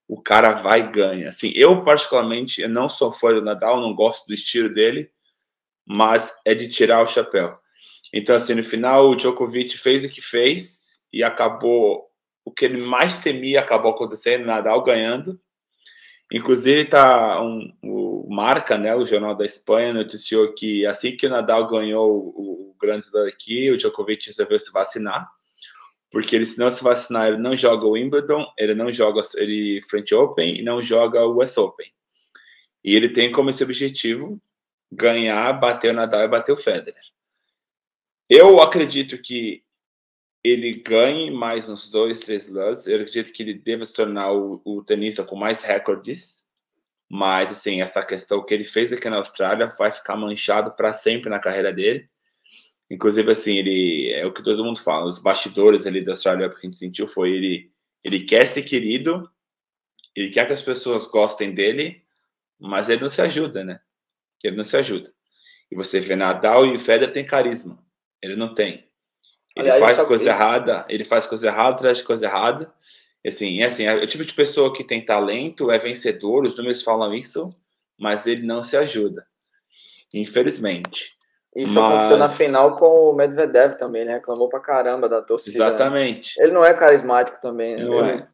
B: o cara vai e ganha. Assim, eu particularmente eu não sou fã do Nadal, não gosto do estilo dele, mas é de tirar o chapéu. Então assim, no final o Djokovic fez o que fez e acabou o que ele mais temia acabou acontecendo, Nadal ganhando. Inclusive tá um, o Marca, né, o jornal da Espanha noticiou que assim que o Nadal ganhou o Grand Slam aqui, o Djokovic resolveu se vacinar, porque ele se não se vacinar, ele não joga o Wimbledon, ele não joga ele French Open e não joga o US Open. E ele tem como esse objetivo ganhar, bater o Nadal e bater o Federer. Eu acredito que ele ganhe mais uns dois, três lãs. Eu acredito que ele deva se tornar o, o tenista com mais recordes. Mas, assim, essa questão que ele fez aqui na Austrália vai ficar manchado para sempre na carreira dele. Inclusive, assim, ele é o que todo mundo fala. Os bastidores ali da Austrália, que a gente sentiu foi ele, ele quer ser querido, ele quer que as pessoas gostem dele, mas ele não se ajuda, né? Ele não se ajuda. E você vê Nadal e o Federer tem carisma. Ele não tem. Ele Aliás, faz coisa errada, ele faz coisa errada de coisa errada. Assim, é assim, é o tipo de pessoa que tem talento, é vencedor, os números falam isso, mas ele não se ajuda. Infelizmente.
A: Isso mas... aconteceu na final com o Medvedev também, né? Reclamou pra caramba da torcida.
B: Exatamente.
A: Ele não é carismático também, né?
B: Não ele... é.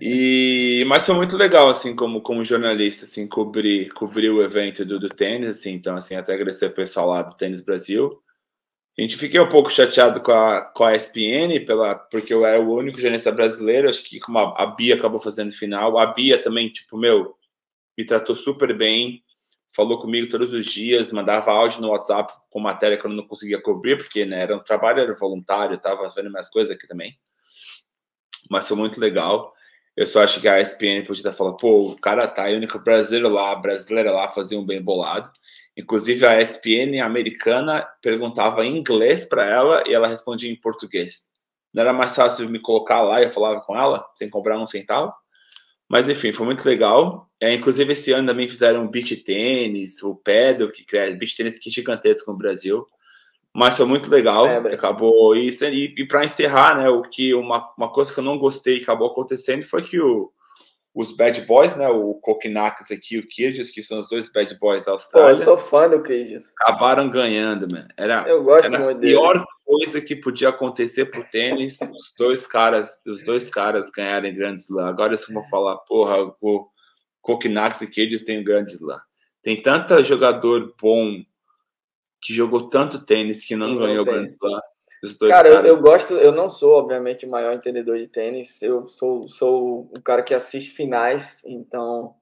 B: E, mas foi muito legal, assim, como, como jornalista, assim, cobrir, cobrir o evento do, do tênis, assim, então, assim, até agradecer o pessoal lá do Tênis Brasil. A gente fiquei um pouco chateado com a, com a ESPN, pela, porque eu era o único jornalista brasileiro, acho que como a, a Bia acabou fazendo final, a Bia também, tipo, meu, me tratou super bem, falou comigo todos os dias, mandava áudio no WhatsApp com matéria que eu não conseguia cobrir, porque né, era um trabalho, era voluntário, estava fazendo minhas coisas aqui também. Mas foi muito legal. Eu só acho que a ESPN podia estar falando, pô, o cara tá aí, único brasileiro lá, brasileira lá, fazia um bem bolado. Inclusive, a ESPN americana perguntava em inglês para ela e ela respondia em português. Não era mais fácil me colocar lá e eu falava com ela, sem cobrar um centavo? Mas, enfim, foi muito legal. É, inclusive, esse ano também fizeram beach tênis, o pedal, que cria beach tênis que é gigantesco no Brasil. Mas foi muito legal. É, acabou isso. E, e para encerrar, né, o que uma, uma coisa que eu não gostei e acabou acontecendo foi que o, os bad boys, né? O Kokinakas aqui, o Kyrgios, que são os dois bad boys da Austrália. Pô,
A: eu sou fã do Kyrgios.
B: Acabaram ganhando, mano. Era,
A: eu gosto
B: era
A: muito
B: a pior dele. coisa que podia acontecer pro tênis, os dois caras, os dois caras ganharem grandes lá. Agora eu vou falar, porra, o Kokinakas e Kyrgios têm grandes lá. Tem tanta jogador bom que jogou tanto tênis que não, não ganhou grandes lá.
A: Cara, eu, eu, gosto, eu não sou, obviamente, o maior entendedor de tênis, eu sou, sou um cara que assiste finais, então.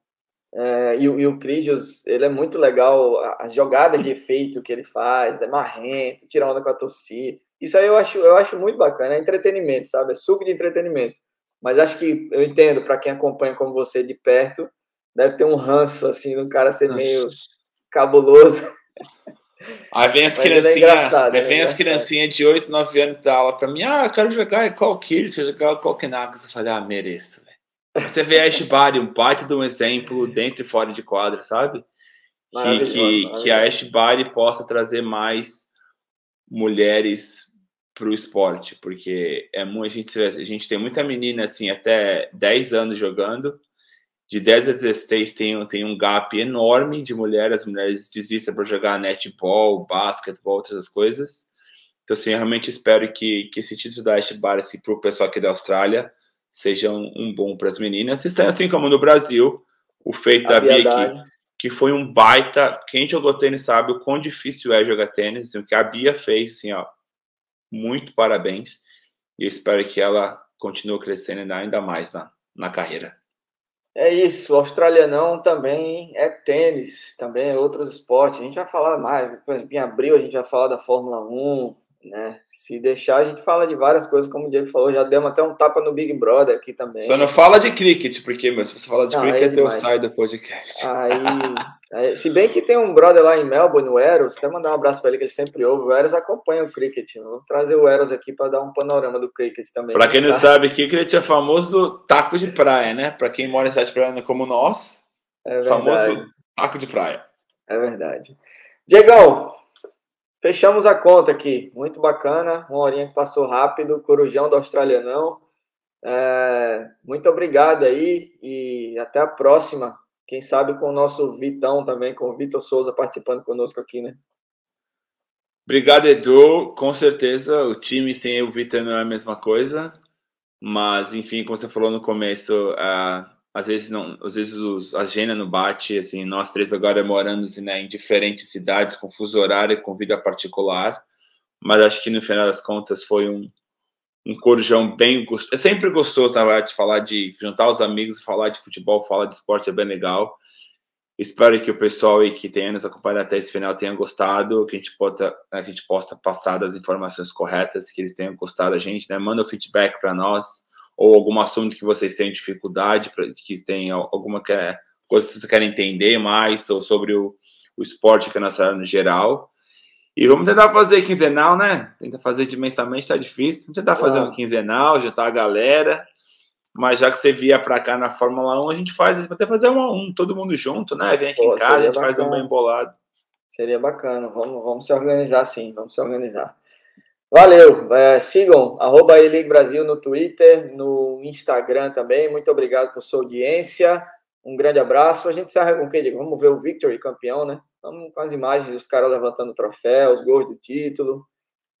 A: É, e, e, o Crisius, ele é muito legal, as jogadas de efeito que ele faz, é marrento, tira onda com a torcida. Isso aí eu acho, eu acho muito bacana, é entretenimento, sabe? É suco de entretenimento. Mas acho que eu entendo, para quem acompanha como você de perto, deve ter um ranço, assim, do cara ser meio cabuloso.
B: Aí vem as é criancinhas, é vem as criancinhas de 8, 9 anos da aula pra mim, ah, eu quero jogar qual Kids, quero jogar qual Kenagas. Eu falei, ah, mereço. Você vê a Ashbari, um parte de um exemplo dentro e fora de quadra, sabe? Que, que, que a Ashbari possa trazer mais mulheres para o esporte, porque é muito, a gente, a gente tem muita menina assim, até 10 anos jogando, de 10 a 16 tem, tem um gap enorme de mulheres, as mulheres desistem para jogar netball, basquetebol, outras coisas. Então, assim, eu realmente espero que, que esse título da Ashbar, assim, para o pessoal aqui da Austrália, seja um, um bom para as meninas. E assim como no Brasil, o feito a da Bia aqui, que foi um baita. Quem jogou tênis sabe o quão difícil é jogar tênis. Assim, o que a Bia fez, assim, ó, muito parabéns. E eu espero que ela continue crescendo ainda mais na, na carreira.
A: É isso, o australianão também é tênis, também é outros esportes. A gente vai falar mais, por exemplo, em abril a gente vai falar da Fórmula 1, né? Se deixar, a gente fala de várias coisas, como o Diego falou, já demos até um tapa no Big Brother aqui também.
B: Só não fala de cricket, porque, mas se você falar de não, cricket, é eu saio do podcast.
A: Aí, aí, se bem que tem um brother lá em Melbourne, o Eros, até mandar um abraço para ele, que ele sempre ouve. O Eros acompanha o cricket. Vou trazer o Eros aqui para dar um panorama do cricket também.
B: Para quem não sabe, cricket é famoso taco de praia, né? Para quem mora em cidade praia como nós, é famoso taco de praia.
A: É verdade. Diegão, Fechamos a conta aqui, muito bacana, uma horinha que passou rápido, Corujão do Australianão. É, muito obrigado aí e até a próxima. Quem sabe com o nosso Vitão também, com o Vitor Souza participando conosco aqui, né?
B: Obrigado, Edu. Com certeza, o time sem o Vitor não é a mesma coisa. Mas, enfim, como você falou no começo, uh, às vezes não, às vezes os, a agenda não bate, assim, nós três agora morando né, em diferentes cidades, com fuso horário, com vida particular, mas acho que no final das contas foi um, um corujão bem gostoso. É sempre gostoso, na verdade, falar de juntar os amigos, falar de futebol, falar de esporte é bem legal. Espero que o pessoal aí que tenha nos acompanhado até esse final tenha gostado, que a gente possa, a gente possa passar as informações corretas, que eles tenham gostado da gente, né? Manda o feedback para nós, ou algum assunto que vocês tenham dificuldade, que tenham alguma coisa que vocês querem entender mais, ou sobre o, o esporte que é nossa no geral. E vamos tentar fazer quinzenal, né? Tentar fazer dimensamente tá difícil. Vamos tentar fazer um quinzenal, juntar a galera. Mas já que você via para cá na Fórmula 1, a gente faz, até fazer um a um, todo mundo junto, né? Vem aqui Pô, em casa, a gente bacana. faz um embolado.
C: Seria bacana, vamos, vamos se organizar sim, vamos se organizar. Valeu, é, sigam arroba Brasil no Twitter, no Instagram também. Muito obrigado por sua audiência. Um grande abraço. A gente encerra com o que? Vamos ver o Victory campeão, né? Vamos com as imagens dos caras levantando o troféu, os gols do título.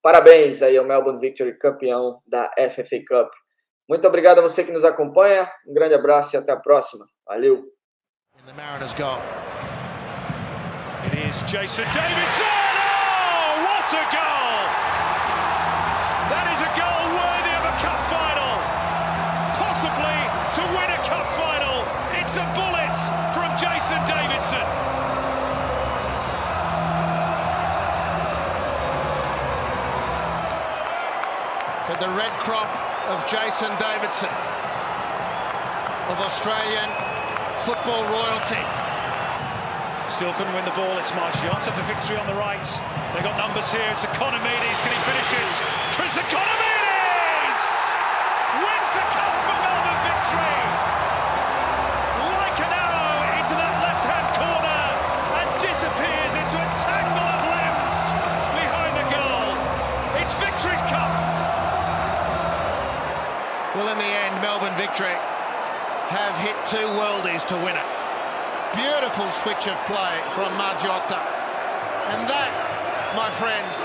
C: Parabéns aí ao Melbourne Victory campeão da FFA Cup. Muito obrigado a você que nos acompanha. Um grande abraço e até a próxima. Valeu. Jason Davidson. Oh, what a goal! The red crop of Jason Davidson of Australian football royalty. Still couldn't win the ball. It's Margiotta for victory on the right. They've got numbers here. It's Economides. Can he finish it? Chris Economides Victory have hit two worldies to win it. Beautiful switch of play from Margiotta. And that, my friends,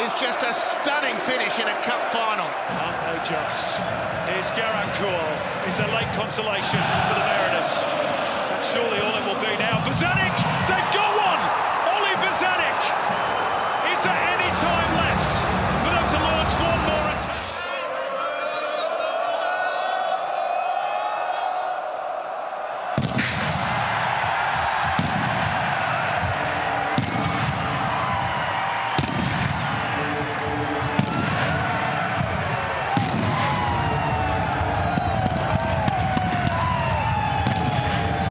C: is just a stunning finish in a cup final. Aren't they just? Here's Garancourt, is the late consolation for the Mariners. That's surely all it will be now. Bazzani